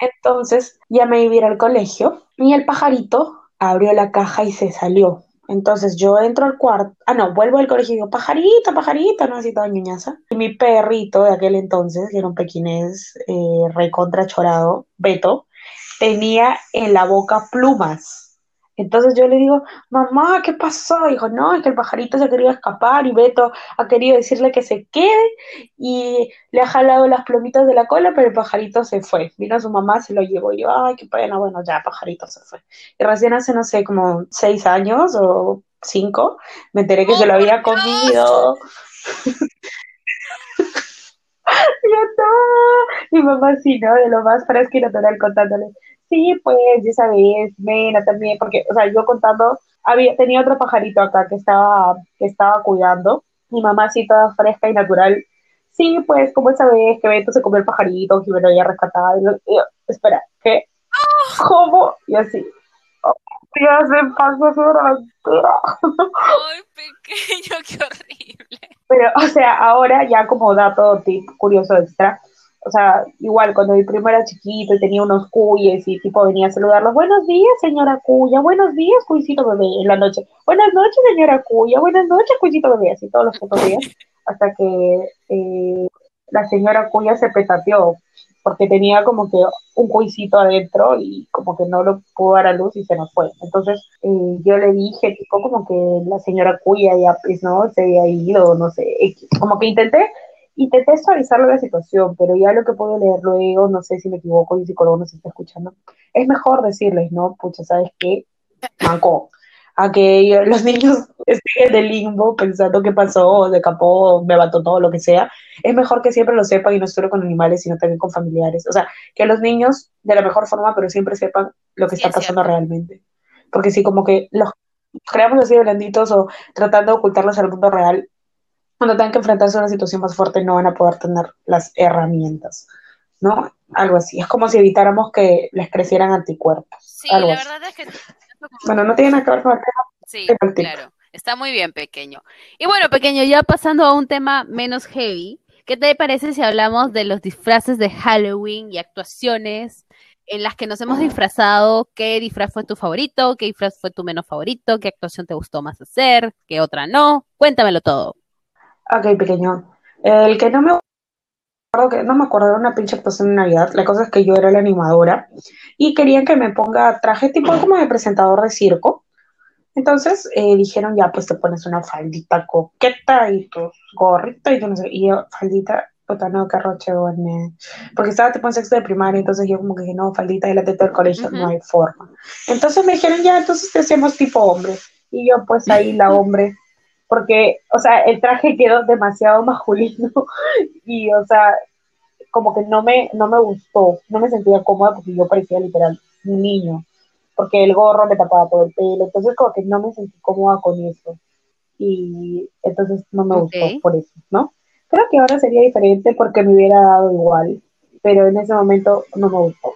entonces ya me iba a ir al colegio y el pajarito abrió la caja y se salió. Entonces yo entro al cuarto, ah no, vuelvo al colegio y digo, pajarito, pajarito, no así toda. Y mi perrito de aquel entonces, que era un pequinés eh, recontra chorado, Beto, tenía en la boca plumas. Entonces yo le digo, mamá, ¿qué pasó? dijo, no, es que el pajarito se quería escapar y Beto ha querido decirle que se quede y le ha jalado las plumitas de la cola, pero el pajarito se fue. Vino su mamá, se lo llevó y yo, ay, qué pena, bueno, ya, pajarito se fue. Y recién hace, no sé, como seis años o cinco, me enteré que se lo había comido. yo no, mi mamá sí, ¿no? De lo más fresco y natural contándole sí, pues, ya sabes, Mena también, porque, o sea, yo contando, había, tenía otro pajarito acá que estaba, que estaba cuidando, mi mamá así toda fresca y natural, sí, pues, como esa vez que Beto se comió el pajarito, que me lo había rescatado, y yo, espera, ¿qué? ¿Cómo? Y así, oh, ya se pasó su Ay, pequeño, qué horrible. Pero, o sea, ahora ya como dato tip curioso extra, o sea, igual cuando mi primo era chiquito y tenía unos cuyes y tipo venía a saludarlos, buenos días señora cuya, buenos días cuycito bebé, en la noche, buenas noches señora cuya, buenas noches cuycito bebé, así todos los putos días, hasta que eh, la señora cuya se petateó, porque tenía como que un cuisito adentro y como que no lo pudo dar a luz y se nos fue. Entonces eh, yo le dije, tipo, como que la señora cuya ya, pues, ¿no? Se había ido, no sé, como que intenté intenté suavizar la situación, pero ya lo que puedo leer luego, no sé si me equivoco y el psicólogo nos está escuchando, es mejor decirles, ¿no? Pucha, ¿sabes qué? Manco. A que los niños estén en el limbo pensando qué pasó, de capó, me todo, lo que sea. Es mejor que siempre lo sepan y no solo con animales, sino también con familiares. O sea, que los niños de la mejor forma, pero siempre sepan lo que está pasando realmente. Porque si como que los creamos así blanditos o tratando de ocultarlos al mundo real, cuando tengan que enfrentarse a una situación más fuerte no van a poder tener las herramientas, ¿no? Algo así. Es como si evitáramos que les crecieran anticuerpos. Sí, la verdad es que... Bueno, no tiene nada que ver con el tema. Sí, claro. Está muy bien, pequeño. Y bueno, pequeño, ya pasando a un tema menos heavy, ¿qué te parece si hablamos de los disfraces de Halloween y actuaciones en las que nos hemos disfrazado? ¿Qué disfraz fue tu favorito? ¿Qué disfraz fue tu menos favorito? ¿Qué actuación te gustó más hacer? ¿Qué otra no? Cuéntamelo todo. Ok, pequeño. El que no me acuerdo, que no me acuerdo, era una pinche actuación de Navidad. La cosa es que yo era la animadora y querían que me ponga traje tipo como de presentador de circo. Entonces eh, dijeron, ya, pues te pones una faldita coqueta y tu gorrito y yo no sé, y yo, faldita, puta, no, qué roche, bueno. Porque estaba tipo en sexto de primaria, entonces yo como que dije, no, faldita y la teta del colegio, no hay forma. Entonces me dijeron, ya, entonces te hacemos tipo hombre. Y yo, pues ahí la hombre porque, o sea, el traje quedó demasiado masculino y, o sea, como que no me, no me gustó, no me sentía cómoda porque yo parecía literal un niño, porque el gorro me tapaba todo el pelo, entonces como que no me sentí cómoda con eso y entonces no me gustó por eso, ¿no? Creo que ahora sería diferente porque me hubiera dado igual, pero en ese momento no me gustó.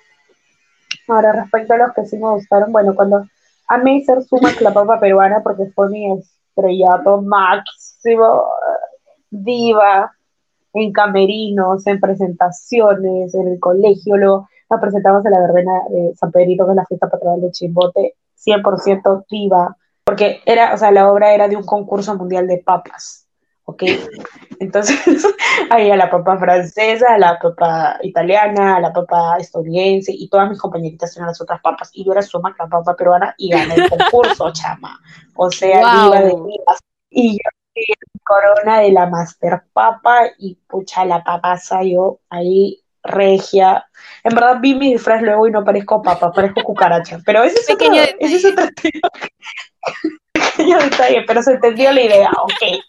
Ahora, respecto a los que sí me gustaron, bueno, cuando amé ser Suma la papa peruana porque fue mi estrellato máximo, diva, en camerinos, en presentaciones, en el colegio, luego nos presentamos en la verbena de San Pedrito, que es la fiesta patronal de Chimbote, 100% diva, porque era, o sea, la obra era de un concurso mundial de papas, ¿ok? Entonces, había la papa francesa, la papa italiana, la papa estadounidense, y todas mis compañeritas eran las otras papas, y yo era suma la papa peruana, y gané el concurso, chama. O sea, diva de divas. Y yo corona de la Master Papa, y pucha, la papasa yo ahí regia. En verdad vi mi disfraz luego y no parezco papa, parezco cucaracha. Pero ese es pequeño otro, ese es otro pequeño detalle, pero se entendió la idea, ok.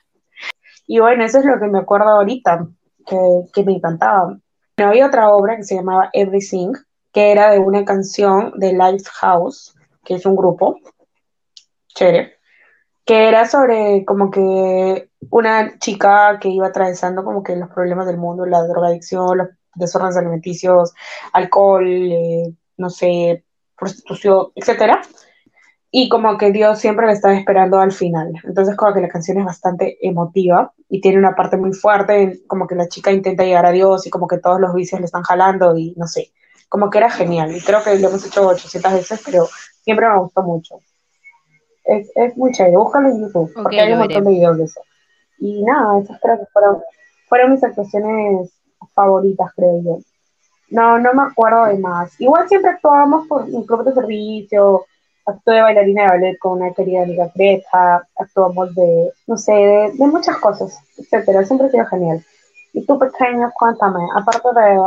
Y bueno, eso es lo que me acuerdo ahorita, que, me encantaba. había otra obra que se llamaba Everything, que era de una canción de Lifehouse, que es un grupo, chévere, que era sobre como que una chica que iba atravesando como que los problemas del mundo, la drogadicción, los desórdenes alimenticios, alcohol, eh, no sé, prostitución, etcétera, y como que Dios siempre la estaba esperando al final. Entonces como que la canción es bastante emotiva y tiene una parte muy fuerte, como que la chica intenta llegar a Dios y como que todos los vicios le están jalando y no sé, como que era genial. Y creo que lo hemos hecho 800 veces, pero siempre me gustó mucho. Es, es muy chévere, búscalo en YouTube, porque hay un montón de videos de eso. Y nada, esas creo que fueron, fueron mis actuaciones favoritas, creo yo. No, no me acuerdo de más. Igual siempre actuábamos por mi propio servicio, actué de bailarina de ballet con una querida amiga Greta, actuamos de, no sé, de, muchas cosas, etcétera, siempre ha sido genial. Y tú, pequeño, cuéntame, aparte de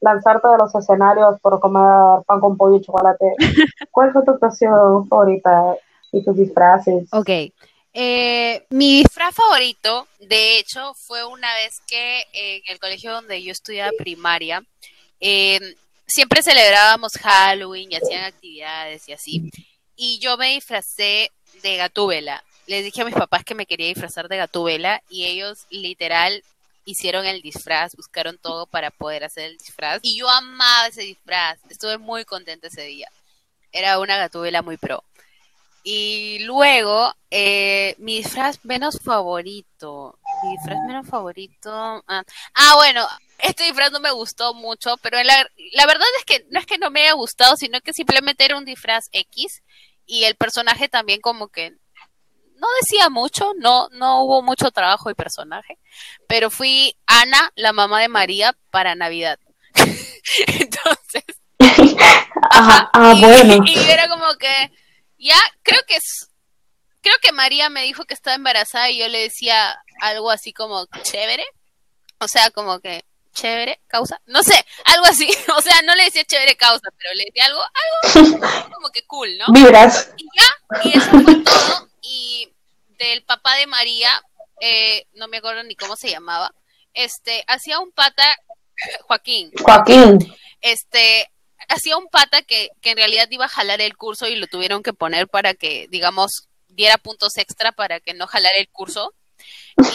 lanzarte de los escenarios por comer pan con pollo y chocolate, ¿cuál fue tu actuación favorita y tus disfraces? Ok. Eh, mi disfraz favorito, de hecho, fue una vez que en el colegio donde yo estudiaba primaria, eh, siempre celebrábamos Halloween y hacían actividades y así. Y yo me disfracé de Gatúbela. Les dije a mis papás que me quería disfrazar de Gatúbela y ellos literal hicieron el disfraz, buscaron todo para poder hacer el disfraz. Y yo amaba ese disfraz, estuve muy contenta ese día. Era una Gatúbela muy pro. Y luego, eh, mi disfraz menos favorito. Mi disfraz menos favorito. Ah, ah, bueno, este disfraz no me gustó mucho, pero la, la verdad es que no es que no me haya gustado, sino que simplemente era un disfraz X y el personaje también como que no decía mucho, no, no hubo mucho trabajo y personaje, pero fui Ana, la mamá de María, para Navidad. Entonces, ajá, ah, bueno. y era como que ya creo que es, creo que María me dijo que estaba embarazada y yo le decía algo así como chévere, o sea, como que chévere causa, no sé, algo así, o sea, no le decía chévere causa, pero le decía algo, algo como que cool, ¿no? Vibras. Y ya, y eso fue todo, y del papá de María, eh, no me acuerdo ni cómo se llamaba, este, hacía un pata, Joaquín. Joaquín. Este, hacía un pata que, que en realidad iba a jalar el curso y lo tuvieron que poner para que, digamos, diera puntos extra para que no jalara el curso.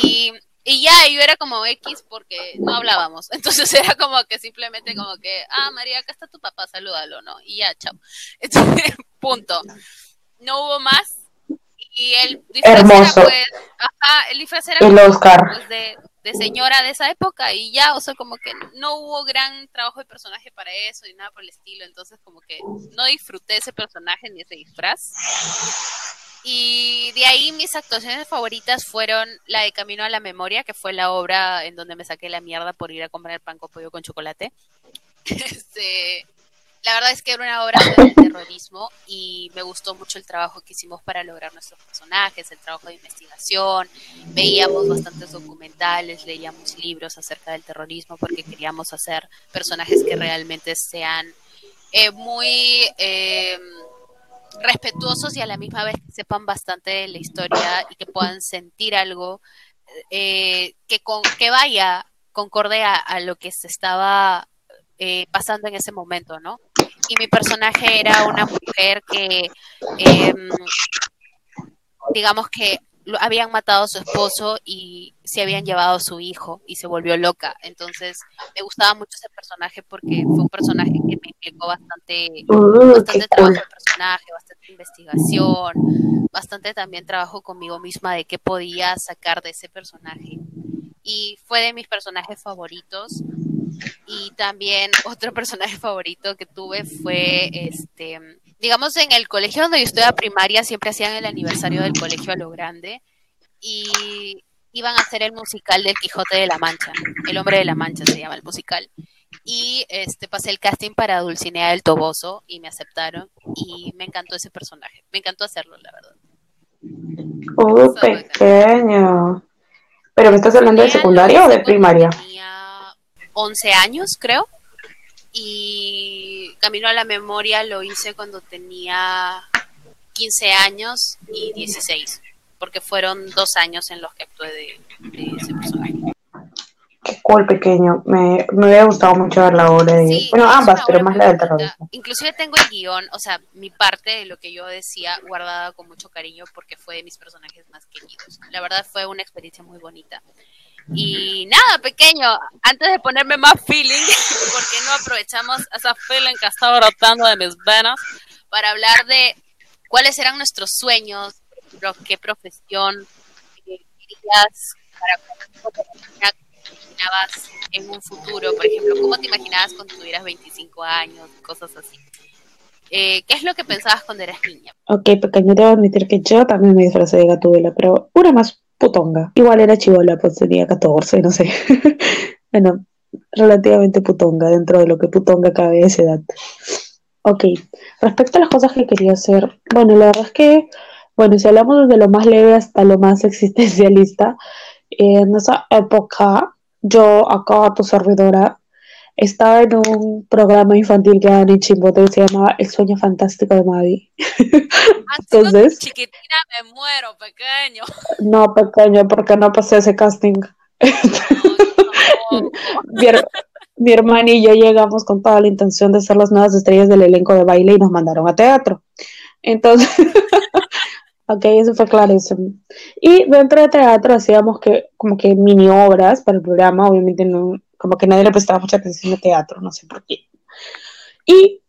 Y, y ya, yo era como X porque no hablábamos. Entonces era como que simplemente como que, ah, María, acá está tu papá, salúdalo, ¿no? Y ya, chao. Entonces, punto. No hubo más. Y el disfraz Hermoso. era pues, ajá, el disfraz era El como, Oscar. pues, de, de señora de esa época y ya, o sea, como que no hubo gran trabajo de personaje para eso y nada por el estilo, entonces como que no disfruté ese personaje ni ese disfraz. Y de ahí mis actuaciones favoritas fueron la de Camino a la Memoria, que fue la obra en donde me saqué la mierda por ir a comprar pan con pollo con chocolate. Este, la verdad es que era una obra de terrorismo y me gustó mucho el trabajo que hicimos para lograr nuestros personajes, el trabajo de investigación. Veíamos bastantes documentales, leíamos libros acerca del terrorismo porque queríamos hacer personajes que realmente sean eh, muy eh, respetuosos y a la misma vez que sepan bastante de la historia y que puedan sentir algo eh, que, con, que vaya concorde a, lo que se estaba eh, pasando en ese momento, ¿no? Y mi personaje era una mujer que, eh, digamos que lo, habían matado a su esposo y se habían llevado a su hijo y se volvió loca. Entonces me gustaba mucho ese personaje porque fue un personaje que me implicó bastante, bastante trabajo de personaje, bastante investigación, bastante también trabajo conmigo misma de qué podía sacar de ese personaje. Y fue de mis personajes favoritos. Y también otro personaje favorito que tuve fue este, digamos en el colegio donde yo estuve a primaria siempre hacían el aniversario del colegio a lo grande y iban a hacer el musical del Quijote de la Mancha, El hombre de la Mancha se llama el musical. Y este pasé el casting para Dulcinea del Toboso y me aceptaron y me encantó ese personaje. Me encantó hacerlo, la verdad. Uh, pequeño. ¿Pero me estás hablando de secundaria o de primaria? Tenía 11 años, creo. Y Camino a la Memoria lo hice cuando tenía 15 años y 16, porque fueron dos años en los que actué de, de ese personaje. Qué cool, pequeño. Me, me hubiera gustado mucho ver la obra de... Sí, bueno, ambas, pero más la del terrorismo. Inclusive tengo el guion, o sea, mi parte de lo que yo decía guardada con mucho cariño porque fue de mis personajes más queridos. La verdad fue una experiencia muy bonita. Y nada, pequeño, antes de ponerme más feeling, ¿por qué no aprovechamos esa feeling que está brotando de mis venas para hablar de cuáles eran nuestros sueños, qué profesión eh, querías para imaginabas en un futuro? Por ejemplo, ¿cómo te imaginabas cuando tuvieras 25 años? Cosas así. Eh, ¿Qué es lo que pensabas cuando eras niña? Ok, pequeño, debo admitir que yo también me disfracé de Gatúbela, pero una más putonga. Igual era chivola, pues tenía 14, no sé. bueno, relativamente putonga, dentro de lo que putonga cabe esa edad. Ok, respecto a las cosas que quería hacer, bueno, la verdad es que, bueno, si hablamos desde lo más leve hasta lo más existencialista, en esa época, yo acá, tu servidora, estaba en un programa infantil que daban en Chimbote que se llamaba El sueño fantástico de Mavi. Entonces- chiquitina me muero, pequeño. No, pequeño, porque no pasé ese casting. No, Vieron, mi hermana y yo llegamos con toda la intención de ser las nuevas estrellas del elenco de baile y nos mandaron a teatro. Entonces, ok, eso fue clarísimo. Y dentro de teatro hacíamos que, como que mini obras para el programa, obviamente no, como que nadie le prestaba mucha atención a teatro, no sé por qué. Y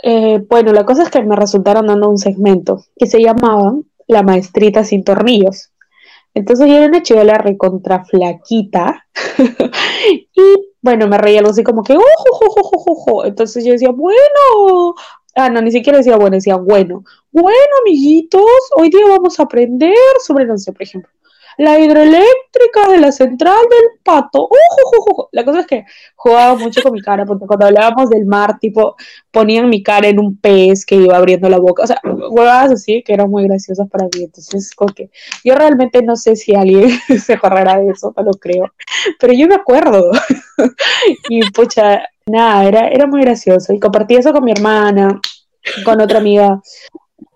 eh, bueno, la cosa es que me resultaron dando un segmento que se llamaba La maestrita sin tornillos. Entonces yo era una chivola recontra flaquita y bueno, me reía algo así como que, ojo, Entonces yo decía, bueno, ah, no, ni siquiera decía bueno, decía bueno, bueno, amiguitos, hoy día vamos a aprender sobre, no sé, por ejemplo, la hidroeléctrica de la central del pato. Uh, la cosa es que jugaba mucho con mi cara, porque cuando hablábamos del mar, tipo, ponían mi cara en un pez que iba abriendo la boca. O sea, huevadas así que eran muy graciosas para mí. Entonces, como que yo realmente no sé si alguien se acordará de eso, no lo creo. Pero yo me acuerdo. y pucha, nada, era, era muy gracioso. Y compartí eso con mi hermana, con otra amiga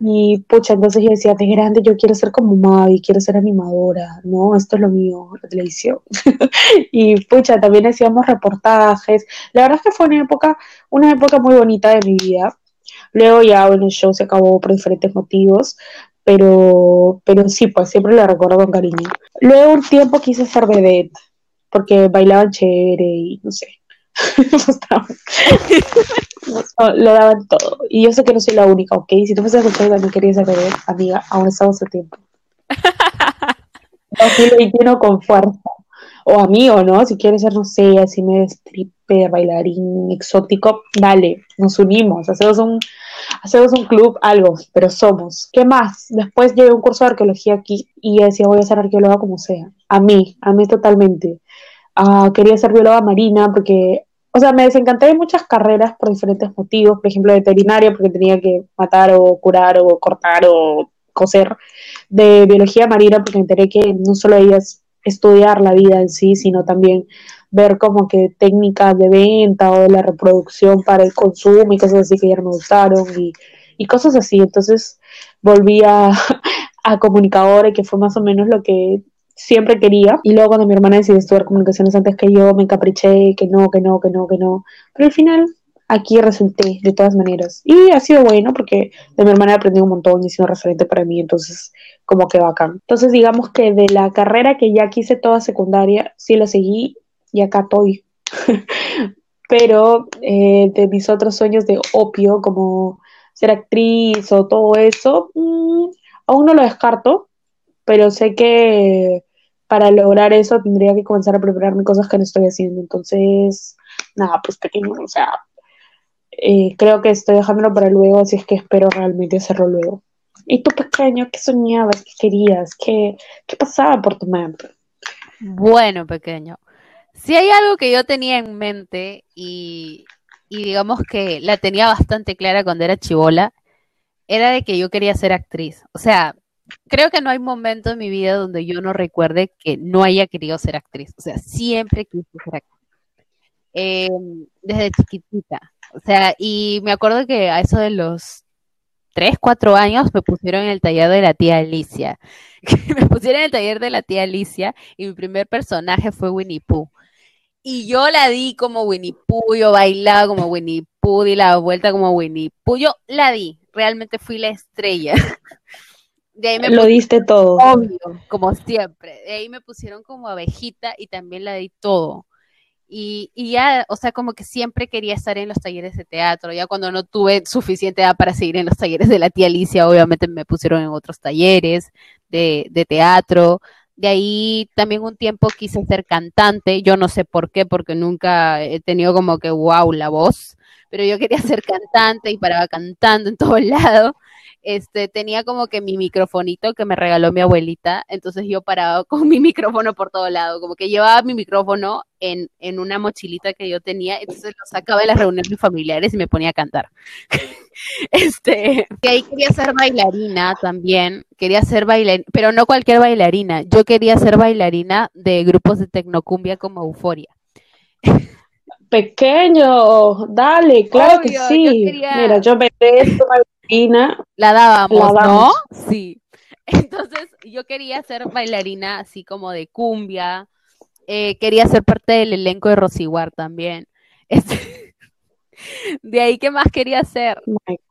y pucha, entonces yo decía, de grande yo quiero ser como Mavi, quiero ser animadora, ¿no? Esto es lo mío, la televisión. y pucha, también hacíamos reportajes. La verdad es que fue una época, una época muy bonita de mi vida. Luego ya, bueno, el show se acabó por diferentes motivos, pero, pero sí, pues siempre lo recuerdo con cariño. Luego un tiempo quise ser vedette, porque bailaban chévere y no sé, lo daban todo. Y yo sé que no soy la única, ¿ok? Si tú me estás escuchando también querías saber, amiga, aún estamos a tiempo. 2021 con fuerza. O amigo, ¿no? Si quieres ser, no sé, así me stripper, bailarín, exótico, dale, nos unimos, hacemos un, hacemos un club, algo, pero somos. ¿Qué más? Después llevé un curso de arqueología aquí y decía, voy a ser arqueóloga como sea. A mí, a mí totalmente. Ah, quería ser bióloga marina porque, o sea, me desencanté de muchas carreras por diferentes motivos, por ejemplo, veterinaria porque tenía que matar o curar o cortar o coser, de biología marina porque me enteré que no solo es estudiar la vida en sí, sino también ver como que técnicas de venta o de la reproducción para el consumo y cosas así que ya no me gustaron y, y cosas así. Entonces volví a, a comunicadora, que fue más o menos lo que siempre quería. Y luego cuando mi hermana decidió estudiar comunicaciones antes que yo, me encapriché, que no, que no, que no, que no. Pero al final aquí resulté de todas maneras. Y ha sido bueno porque de mi hermana he aprendido un montón y ha sido referente para mí, entonces como que bacán. Entonces digamos que de la carrera que ya quise toda secundaria, sí la seguí y acá estoy. Pero eh, de mis otros sueños de opio, como ser actriz o todo eso, mm, aún no lo descarto, pero sé que para lograr eso tendría que comenzar a prepararme cosas que no estoy haciendo. Entonces, nada, pues pequeño, o sea, eh, creo que estoy dejándolo para luego, así es que espero realmente hacerlo luego. ¿Y tú pequeño, qué soñabas, qué querías, qué, qué pasaba por tu mente? Bueno, pequeño, si hay algo que yo tenía en mente y, y digamos que la tenía bastante clara cuando era chivola, era de que yo quería ser actriz. O sea, creo que no hay momento en mi vida donde yo no recuerde que no haya querido ser actriz. O sea, siempre quise ser actriz. Em, desde chiquitita. O sea, y me acuerdo que a eso de los 3, 4 años me pusieron en el taller de la tía Alicia. me pusieron en el taller de la tía Alicia y mi primer personaje fue Winnie Pooh. Y yo la di como Winnie Pooh, yo bailaba como Winnie Pooh, di la vuelta como Winnie Pooh. Yo la di, realmente fui la estrella. De ahí me Lo diste todo. Obvio, como siempre. De ahí me pusieron como abejita y también la di todo. Y, y, ya, o sea, como que siempre quería estar en los talleres de teatro. Ya cuando no tuve suficiente edad para seguir en los talleres de la tía Alicia, obviamente me pusieron en otros talleres de, de teatro. De ahí también un tiempo quise ser cantante. Yo no sé por qué, porque nunca he tenido como que wow la voz. Pero yo quería ser cantante y paraba cantando en todos lados este, tenía como que mi microfonito que me regaló mi abuelita, entonces yo paraba con mi micrófono por todo lado, como que llevaba mi micrófono en, en una mochilita que yo tenía, entonces lo sacaba de las reuniones familiares y me ponía a cantar. este, que ahí quería ser bailarina también, quería ser bailarina, pero no cualquier bailarina, yo quería ser bailarina de grupos de tecnocumbia como Euforia. Pequeño, dale, claro que sí. Mira, yo me esto la dábamos, ¿no? Sí. Entonces yo quería ser bailarina así como de cumbia, eh, quería ser parte del elenco de Rosiguar también. Este, de ahí, ¿qué más quería hacer?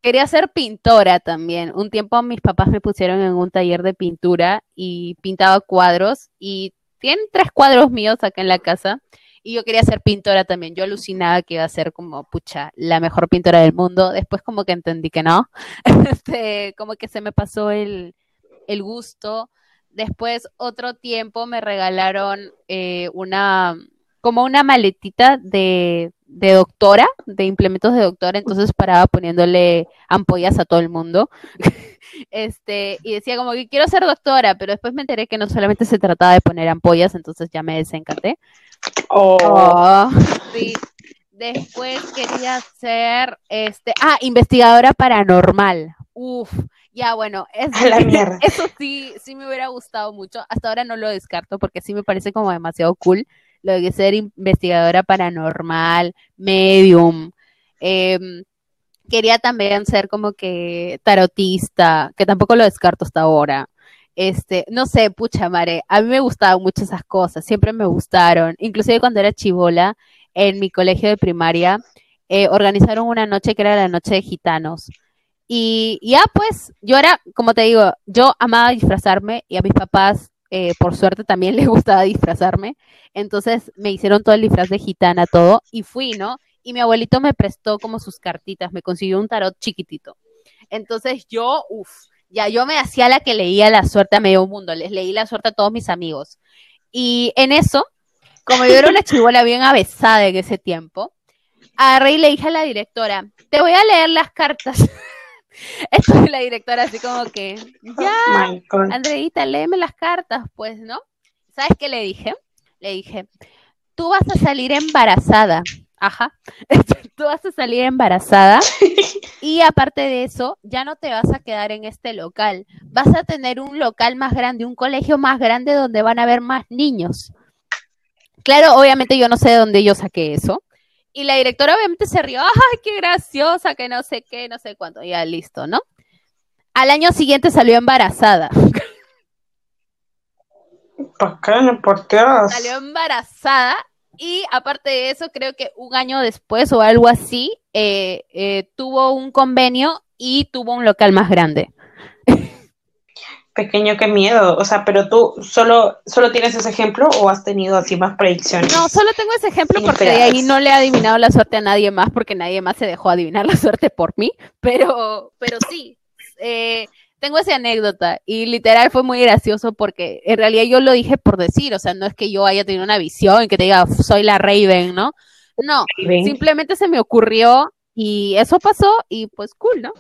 Quería ser pintora también. Un tiempo mis papás me pusieron en un taller de pintura y pintaba cuadros y tienen tres cuadros míos acá en la casa y yo quería ser pintora también. Yo alucinaba que iba a ser como, pucha, la mejor pintora del mundo. Después como que entendí que no. Este, como que se me pasó el, el gusto. Después otro tiempo me regalaron eh, una, como una maletita de, de doctora, de implementos de doctora, entonces paraba poniéndole ampollas a todo el mundo. este, y decía como que quiero ser doctora, pero después me enteré que no solamente se trataba de poner ampollas, entonces ya me desencanté. Oh. Oh, sí. Después quería ser, este, ah, investigadora paranormal. Uf, ya bueno, es, A la mierda. eso sí, sí me hubiera gustado mucho. Hasta ahora no lo descarto porque sí me parece como demasiado cool lo de ser investigadora paranormal, medium. Em, quería también ser como que tarotista, que tampoco lo descarto hasta ahora. Este, no sé, pucha madre, a mí me gustaban mucho esas cosas, siempre me gustaron. Inclusive cuando era chivola, en mi colegio de primaria, eh, organizaron una noche que era la noche de gitanos. Y ya pues, yo era, como te digo, yo amaba disfrazarme y a mis papás, eh, por suerte, también les gustaba disfrazarme. Entonces me hicieron todo el disfraz de gitana, todo, y fui, ¿no? Y mi abuelito me prestó como sus cartitas, me consiguió un tarot chiquitito. Entonces yo, uff, ya yo me hacía la que leía la suerte a medio mundo, les leí la suerte a todos mis amigos. Y en eso, como yo era una chivola bien avesada en ese tiempo, agarré y le dije a la directora, te voy a leer las cartas. Entonces la directora así como que, ya, God. Andreita, léeme las cartas, pues, ¿no? ¿Sabes qué le dije? Le dije, tú vas a salir embarazada. Ajá. tú vas a salir embarazada y aparte de eso, ya no te vas a quedar en este local. Vas a tener un local más grande, un colegio más grande donde van a haber más niños. Claro, obviamente yo no sé de dónde yo saqué eso. Y la directora obviamente se rió, ay, qué graciosa, que no sé qué, no sé cuánto. Ya listo, ¿no? Al año siguiente salió embarazada. Bacana, por Dios. salió embarazada y aparte de eso, creo que un año después o algo así, eh, eh, tuvo un convenio y tuvo un local más grande. Pequeño, qué miedo. O sea, pero tú solo, solo tienes ese ejemplo o has tenido así más predicciones. No, solo tengo ese ejemplo porque de ahí no le he adivinado la suerte a nadie más porque nadie más se dejó adivinar la suerte por mí, pero, pero sí, eh, tengo esa anécdota y literal fue muy gracioso porque en realidad yo lo dije por decir, o sea, no es que yo haya tenido una visión que te diga, soy la Raven, ¿no? No, simplemente se me ocurrió y eso pasó y pues cool, ¿no?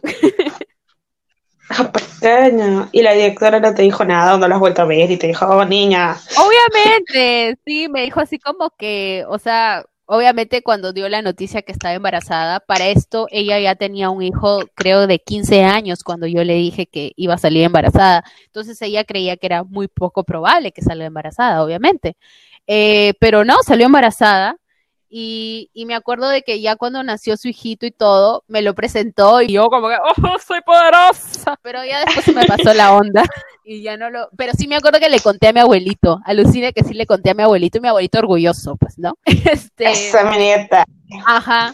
Ah, pequeña. Y la directora no te dijo nada, no la has vuelto a ver y te dijo, oh, niña. Obviamente, sí, me dijo así como que, o sea, obviamente cuando dio la noticia que estaba embarazada, para esto ella ya tenía un hijo, creo, de 15 años cuando yo le dije que iba a salir embarazada. Entonces ella creía que era muy poco probable que saliera embarazada, obviamente. Eh, pero no, salió embarazada. Y, y me acuerdo de que ya cuando nació su hijito y todo, me lo presentó y yo como que, oh, soy poderosa. Pero ya después se me pasó la onda y ya no lo... Pero sí me acuerdo que le conté a mi abuelito. Alucine que sí le conté a mi abuelito y mi abuelito orgulloso, pues, ¿no? Este, Esa mi nieta. Ajá.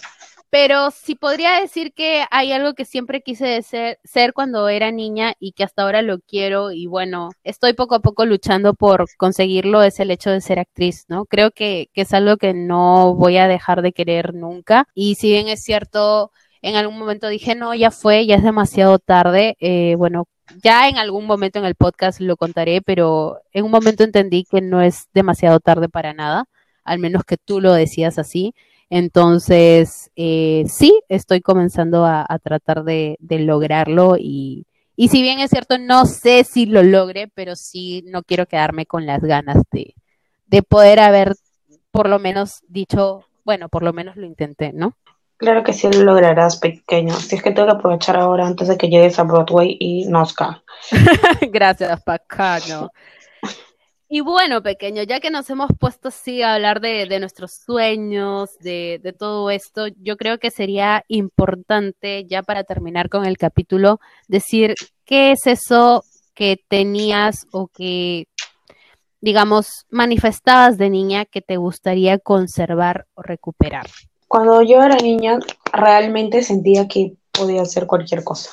Pero sí podría decir que hay algo que siempre quise ser, ser cuando era niña y que hasta ahora lo quiero y bueno, estoy poco a poco luchando por conseguirlo, es el hecho de ser actriz, ¿no? Creo que, que es algo que no voy a dejar de querer nunca y si bien es cierto, en algún momento dije, no, ya fue, ya es demasiado tarde, eh, bueno, ya en algún momento en el podcast lo contaré, pero en un momento entendí que no es demasiado tarde para nada, al menos que tú lo decías así. Entonces, eh, sí, estoy comenzando a, a tratar de, de lograrlo y, y si bien es cierto, no sé si lo logre, pero sí no quiero quedarme con las ganas de, de poder haber por lo menos dicho, bueno, por lo menos lo intenté, ¿no? Claro que sí lo lograrás, pequeño. Si es que tengo que aprovechar ahora antes de que llegues a Broadway y Nosca. Gracias, Pacano. Y bueno, pequeño, ya que nos hemos puesto así a hablar de, nuestros sueños, de, de todo esto, yo creo que sería importante, ya para terminar con el capítulo, decir qué es eso que tenías o que, digamos, manifestabas de niña que te gustaría conservar o recuperar. Cuando yo era niña, realmente sentía que podía hacer cualquier cosa.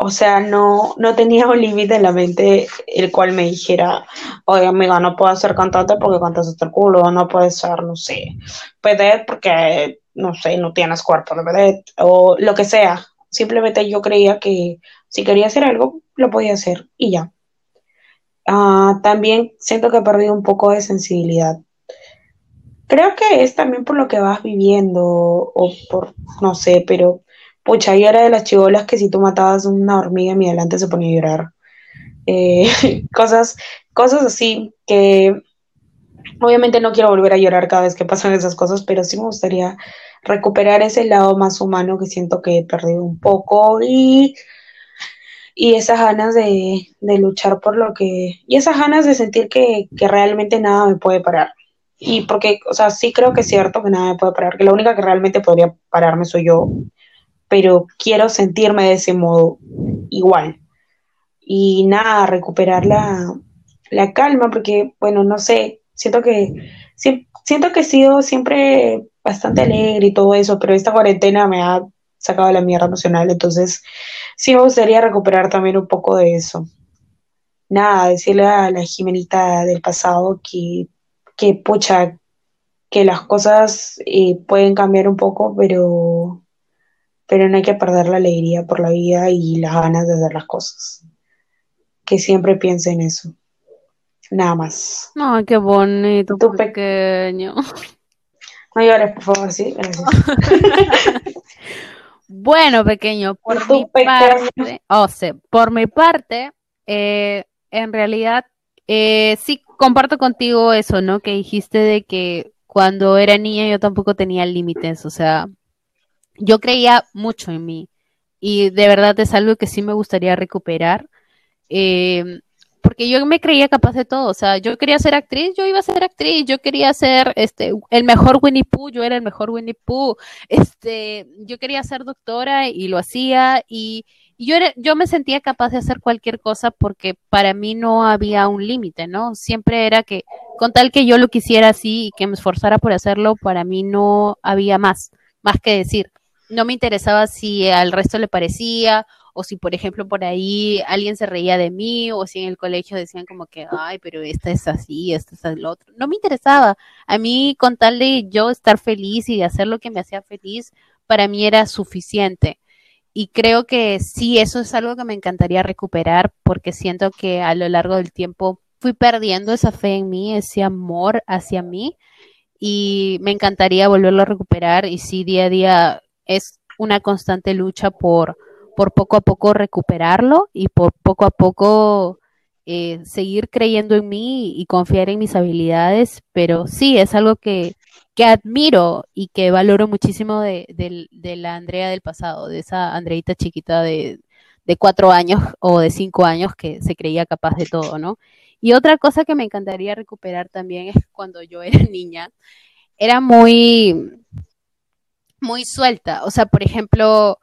O sea, no, no tenía un límite en la mente el cual me dijera, oye amiga, no puedes ser cantante porque cantas hasta el culo, no puedes ser, no sé, vedette porque, no sé, no tienes cuerpo de vedette, o lo que sea. Simplemente yo creía que si quería hacer algo, lo podía hacer y ya. Ah, también siento que he perdido un poco de sensibilidad. Creo que es también por lo que vas viviendo o por, no sé, pero pucha, yo era de las chivolas que si tú matabas una hormiga en mi delante se ponía a llorar. Eh, cosas, cosas así que obviamente no quiero volver a llorar cada vez que pasan esas cosas, pero sí me gustaría recuperar ese lado más humano que siento que he perdido un poco y y esas ganas de, luchar por lo que, y esas ganas de sentir que, realmente nada me puede parar. Y porque, o sea, sí creo que es cierto que nada me puede parar, que la única que realmente podría pararme soy yo, pero quiero sentirme de ese modo igual. Y nada, recuperar la, la calma, porque, bueno, no sé, siento que, siento que he sido siempre bastante alegre y todo eso, pero esta cuarentena me ha sacado la mierda emocional, entonces sí me gustaría recuperar también un poco de eso. Nada, decirle a la Jimenita del pasado que, que pucha, que las cosas eh, pueden cambiar un poco, pero, pero no hay que perder la alegría por la vida y las ganas de hacer las cosas. Que siempre piense en eso. Nada más. Ay, qué bonito, tu pequeño. No llores, por favor, sí. Bueno, pequeño, por mi parte, o sea, por mi parte, eh, en realidad, eh, sí comparto contigo eso, ¿no? Que dijiste de que cuando era niña yo tampoco tenía límites, o sea, yo creía mucho en mí y de verdad es algo que sí me gustaría recuperar. Eh, porque yo me creía capaz de todo, o sea, yo quería ser actriz, yo iba a ser actriz, yo quería ser este el mejor Winnie Pooh, yo era el mejor Winnie Pooh, este, yo quería ser doctora y lo hacía y, yo era, yo me sentía capaz de hacer cualquier cosa porque para mí no había un límite, ¿no? Siempre era que con tal que yo lo quisiera así y que me esforzara por hacerlo, para mí no había más, más que decir. No me interesaba si al resto le parecía o si por ejemplo por ahí alguien se reía de mí, o si en el colegio decían como que, ay, pero esta es así, esta es el otro. No me interesaba. A mí, con tal de yo estar feliz y de hacer lo que me hacía feliz, para mí era suficiente. Y creo que sí, eso es algo que me encantaría recuperar, porque siento que a lo largo del tiempo fui perdiendo esa fe en mí, ese amor hacia mí, y me encantaría volverlo a recuperar. Y sí, día a día es una constante lucha por por poco a poco recuperarlo y por poco a poco eh, seguir creyendo en mí y confiar en mis habilidades, pero sí, es algo que, que admiro y que valoro muchísimo de, de, la Andrea del pasado, de esa Andreita chiquita de, de cuatro años o de cinco años que se creía capaz de todo, ¿no? Y otra cosa que me encantaría recuperar también es cuando yo era niña, era muy, muy suelta. O sea, por ejemplo,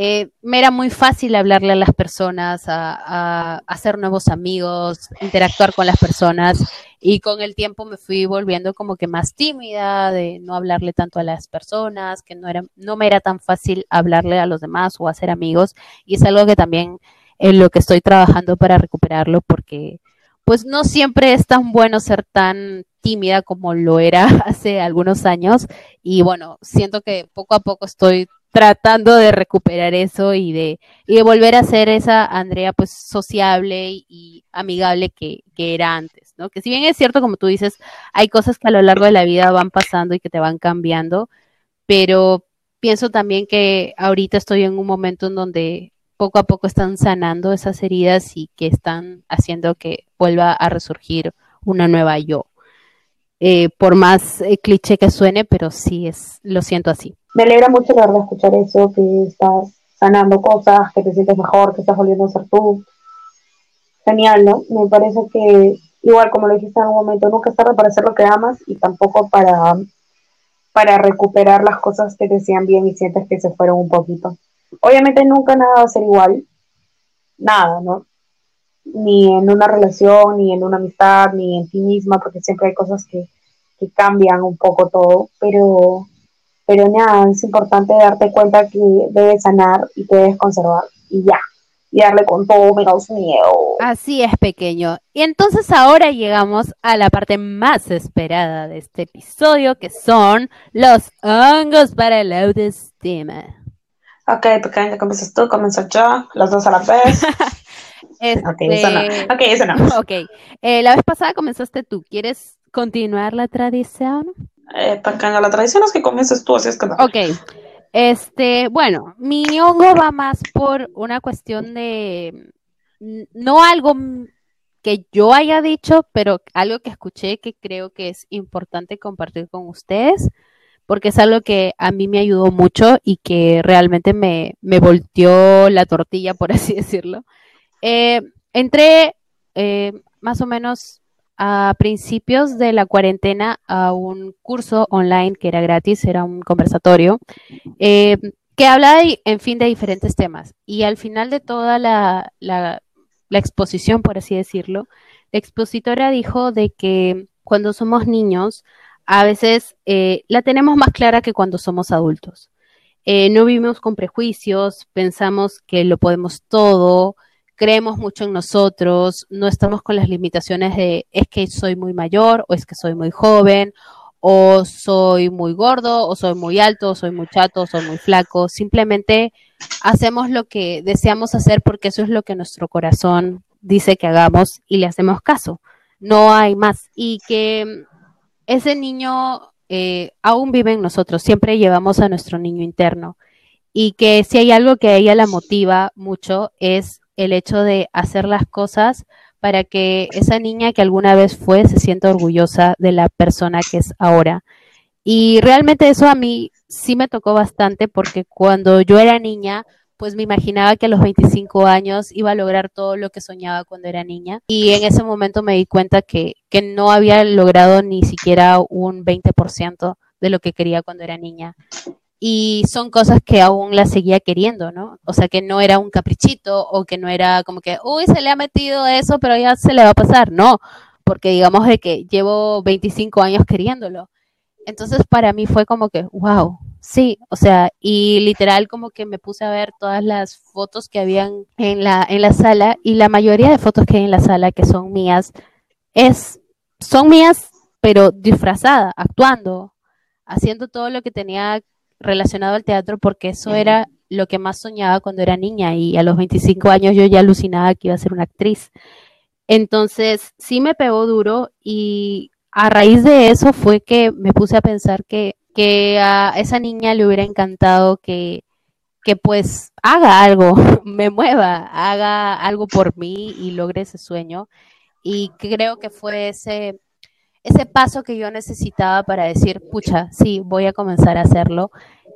eh, me era muy fácil hablarle a las personas, hacer nuevos amigos, interactuar con las personas. Y con el tiempo me fui volviendo como que más tímida de no hablarle tanto a las personas, que no era no me era tan fácil hablarle a los demás o hacer amigos. Y es algo que también en lo que estoy trabajando para recuperarlo porque pues no siempre es tan bueno ser tan tímida como lo era hace algunos años. Y bueno, siento que poco a poco estoy tratando de recuperar eso y de, y de volver a ser esa Andrea pues sociable y amigable que, que, era antes, ¿no? Que si bien es cierto, como tú dices, hay cosas que a lo largo de la vida van pasando y que te van cambiando, pero pienso también que ahorita estoy en un momento en donde poco a poco están sanando esas heridas y que están haciendo que vuelva a resurgir una nueva yo. Eh, por más eh, cliché que suene, pero sí es, lo siento así me alegra mucho la verdad escuchar eso, que estás sanando cosas, que te sientes mejor, que estás volviendo a ser tú. Genial, ¿no? Me parece que, igual como lo dijiste en un momento, nunca es tarde para hacer lo que amas y tampoco para, para recuperar las cosas que te hacían bien y sientes que se fueron un poquito. Obviamente nunca nada va a ser igual, nada, ¿no? Ni en una relación, ni en una amistad, ni en ti misma, porque siempre hay cosas que, que cambian un poco todo, pero Pero nada, es importante darte cuenta que debes sanar y te debes conservar. Y ya. Y darle con todo, me causa miedo. Así es, pequeño. Y entonces ahora llegamos a la parte más esperada de este episodio, que son los hongos para la autoestima. Ok, pequeño, comienzas tú, comienzo yo, los dos a la vez. Este, Ok, eso no. Ok, eso no. ok. Eh, la vez pasada comenzaste tú. ¿Quieres continuar la tradición? Eh, la tradición es que comiences tú, así es que no. Ok. Este, bueno, mi hongo va más por una cuestión de n- no algo que yo haya dicho, pero algo que escuché que creo que es importante compartir con ustedes, porque es algo que a mí me ayudó mucho y que realmente me, me volteó la tortilla, por así decirlo. Eh, entré eh, más o menos a principios de la cuarentena a un curso online que era gratis, era un conversatorio, eh, que hablaba, de- en fin, de diferentes temas. Y al final de toda la, la- exposición, por así decirlo, la expositora dijo de que cuando somos niños, a veces eh, la tenemos más clara que cuando somos adultos. Eh, no vivimos con prejuicios, pensamos que lo podemos todo, creemos mucho en nosotros, no estamos con las limitaciones de es que soy muy mayor o es que soy muy joven o soy muy gordo o soy muy alto o soy muy chato o soy muy flaco. Simplemente hacemos lo que deseamos hacer porque eso es lo que nuestro corazón dice que hagamos y le hacemos caso. No hay más. Y que ese niño eh, aún vive en nosotros, siempre llevamos a nuestro niño interno. Y que si hay algo que a ella la motiva mucho es el hecho de hacer las cosas para que esa niña que alguna vez fue se sienta orgullosa de la persona que es ahora. Y realmente eso a mí sí me tocó bastante porque cuando yo era niña, pues me imaginaba que a los 25 años iba a lograr todo lo que soñaba cuando era niña. Y en ese momento me di cuenta que, que no había logrado ni siquiera un 20% de lo que quería cuando era niña. Y son cosas que aún las seguía queriendo, ¿no? O sea, que no era un caprichito o que no era como que, uy, se le ha metido eso, pero ya se le va a pasar. No, porque digamos de que llevo 25 años queriéndolo. Entonces para mí fue como que, wow, sí, o sea, y literal como que me puse a ver todas las fotos que habían en la, en la sala y la mayoría de fotos que hay en la sala que son mías es, son mías, pero disfrazada, actuando, haciendo todo lo que tenía relacionado al teatro porque eso era lo que más soñaba cuando era niña y a los 25 años yo ya alucinaba que iba a ser una actriz. Entonces sí me pegó duro y a raíz de eso fue que me puse a pensar que, que a esa niña le hubiera encantado que, que pues haga algo, me mueva, haga algo por mí y logre ese sueño. Y creo que fue ese, ese paso que yo necesitaba para decir, pucha, sí, voy a comenzar a hacerlo.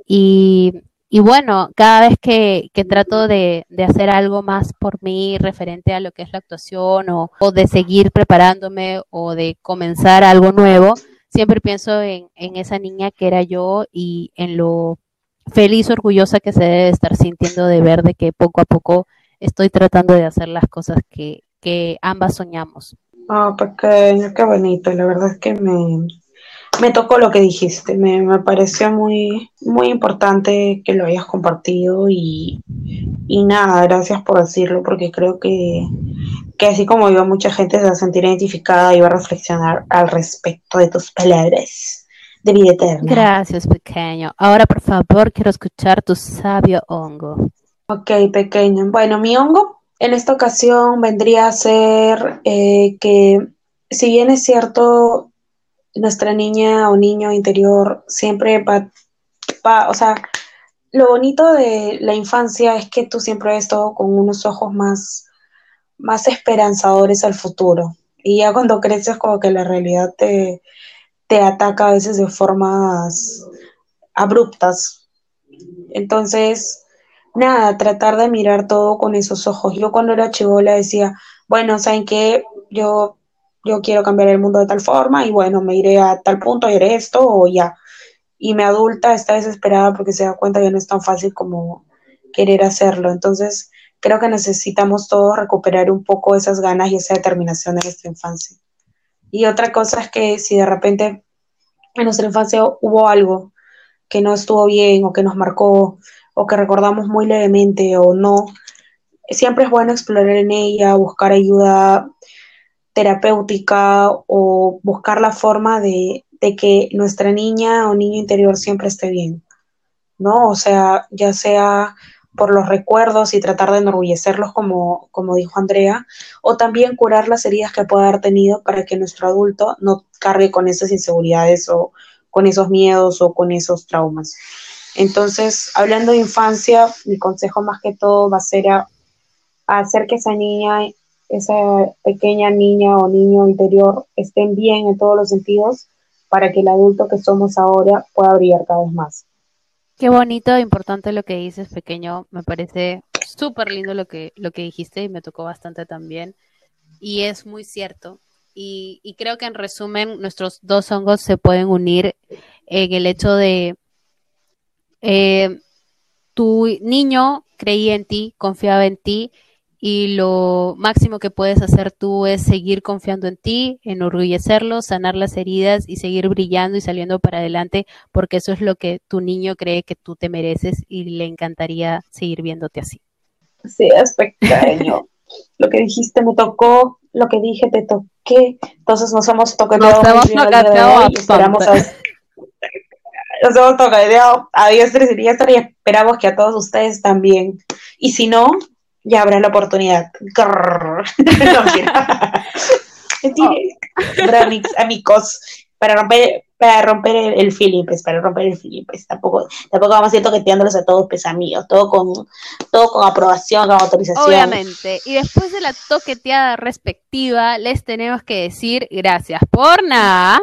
Y, y bueno, cada vez que, que trato de, de, hacer algo más por mí referente a lo que es la actuación o, o, de seguir preparándome o de comenzar algo nuevo, siempre pienso en, en esa niña que era yo y en lo feliz, orgullosa que se debe estar sintiendo de ver de que poco a poco estoy tratando de hacer las cosas que, que ambas soñamos. Oh, pequeño, qué bonito. La verdad es que me, me tocó lo que dijiste. Me, me, pareció muy, muy importante que lo hayas compartido y, y nada, gracias por decirlo, porque creo que, que así como yo, mucha gente se va a sentir identificada y va a reflexionar al respecto de tus palabras de vida eterna. Gracias, pequeño. Ahora, por favor, quiero escuchar tu sabio hongo. Ok, pequeño. Bueno, mi hongo en esta ocasión vendría a ser eh, que, si bien es cierto, nuestra niña o niño interior siempre va, va, o sea, lo bonito de la infancia es que tú siempre ves todo con unos ojos más, más esperanzadores al futuro. Y ya cuando creces como que la realidad te, te ataca a veces de formas abruptas. Entonces, nada, tratar de mirar todo con esos ojos. Yo cuando era chivola decía, bueno, ¿saben qué? Yo, yo quiero cambiar el mundo de tal forma y bueno, me iré a tal punto haré esto o ya. Y mi adulta está desesperada porque se da cuenta que no es tan fácil como querer hacerlo. Entonces, creo que necesitamos todos recuperar un poco esas ganas y esa determinación de nuestra infancia. Y otra cosa es que si de repente en nuestra infancia hubo algo que no estuvo bien o que nos marcó o que recordamos muy levemente o no, siempre es bueno explorar en ella, buscar ayuda terapéutica o buscar la forma de, de que nuestra niña o niño interior siempre esté bien, ¿no? O sea, ya sea por los recuerdos y tratar de enorgullecerlos, como, como dijo Andrea, o también curar las heridas que pueda haber tenido para que nuestro adulto no cargue con esas inseguridades o con esos miedos o con esos traumas. Entonces, hablando de infancia, mi consejo más que todo va a ser a, hacer que esa niña, esa pequeña niña o niño interior estén bien en todos los sentidos para que el adulto que somos ahora pueda brillar cada vez más. Qué bonito e importante lo que dices, pequeño. Me parece súper lindo lo que, lo que dijiste y me tocó bastante también. Y es muy cierto. Y, y, creo que en resumen nuestros dos hongos se pueden unir en el hecho de eh, tu niño creía en ti, confiaba en ti y lo máximo que puedes hacer tú es seguir confiando en ti, enorgullecerlo, sanar las heridas y seguir brillando y saliendo para adelante, porque eso es lo que tu niño cree que tú te mereces y le encantaría seguir viéndote así. Sí, es pequeño. lo que dijiste me tocó, lo que dije te toqué, entonces nos hemos tocado. Nos esperamos a... Nos hemos tocado a diestra y y esperamos que a todos ustedes también. Y si no, ya habrá la oportunidad. amigos, para romper, para romper el, el pues, para romper el feeling, pues. Tampoco, tampoco vamos a ir toqueteándolos a todos, pues amigos, todo con, todo con aprobación, con autorización. Obviamente. Y después de la toqueteada respectiva, les tenemos que decir gracias por nada.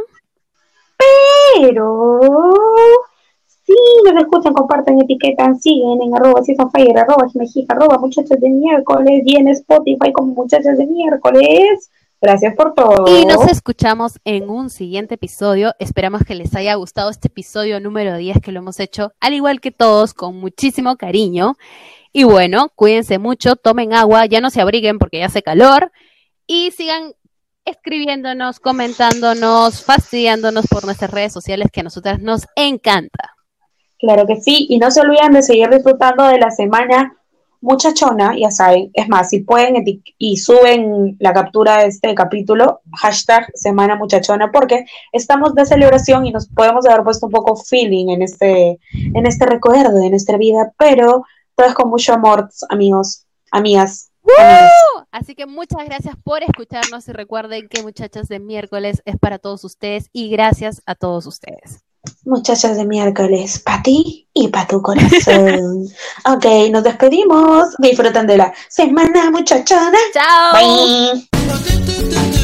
Pero Sí, nos escuchan, comparten, etiquetan, siguen en arroba fire, arroba jimejica, arroba muchachos de miércoles y Spotify como muchachos de miércoles. Gracias por todo. Y nos escuchamos en un siguiente episodio. Esperamos que les haya gustado este episodio número 10 que lo hemos hecho, al igual que todos, con muchísimo cariño. Y bueno, cuídense mucho, tomen agua, ya no se abriguen porque ya hace calor y sigan escribiéndonos, comentándonos, fastidiándonos por nuestras redes sociales que a nosotras nos encanta. Claro que sí, y no se olviden de seguir disfrutando de la semana muchachona, ya saben, es más, si pueden y suben la captura de este capítulo, hashtag semana muchachona, porque estamos de celebración y nos podemos haber puesto un poco feeling en este, en este recuerdo de nuestra vida, pero todo es con mucho amor, amigos, amigas. Así que muchas gracias por escucharnos y recuerden que muchachas de miércoles es para todos ustedes y gracias a todos ustedes. Muchachas de miércoles, para ti y para tu corazón. ok, nos despedimos. Disfruten de la semana muchachona. Chao. Bye.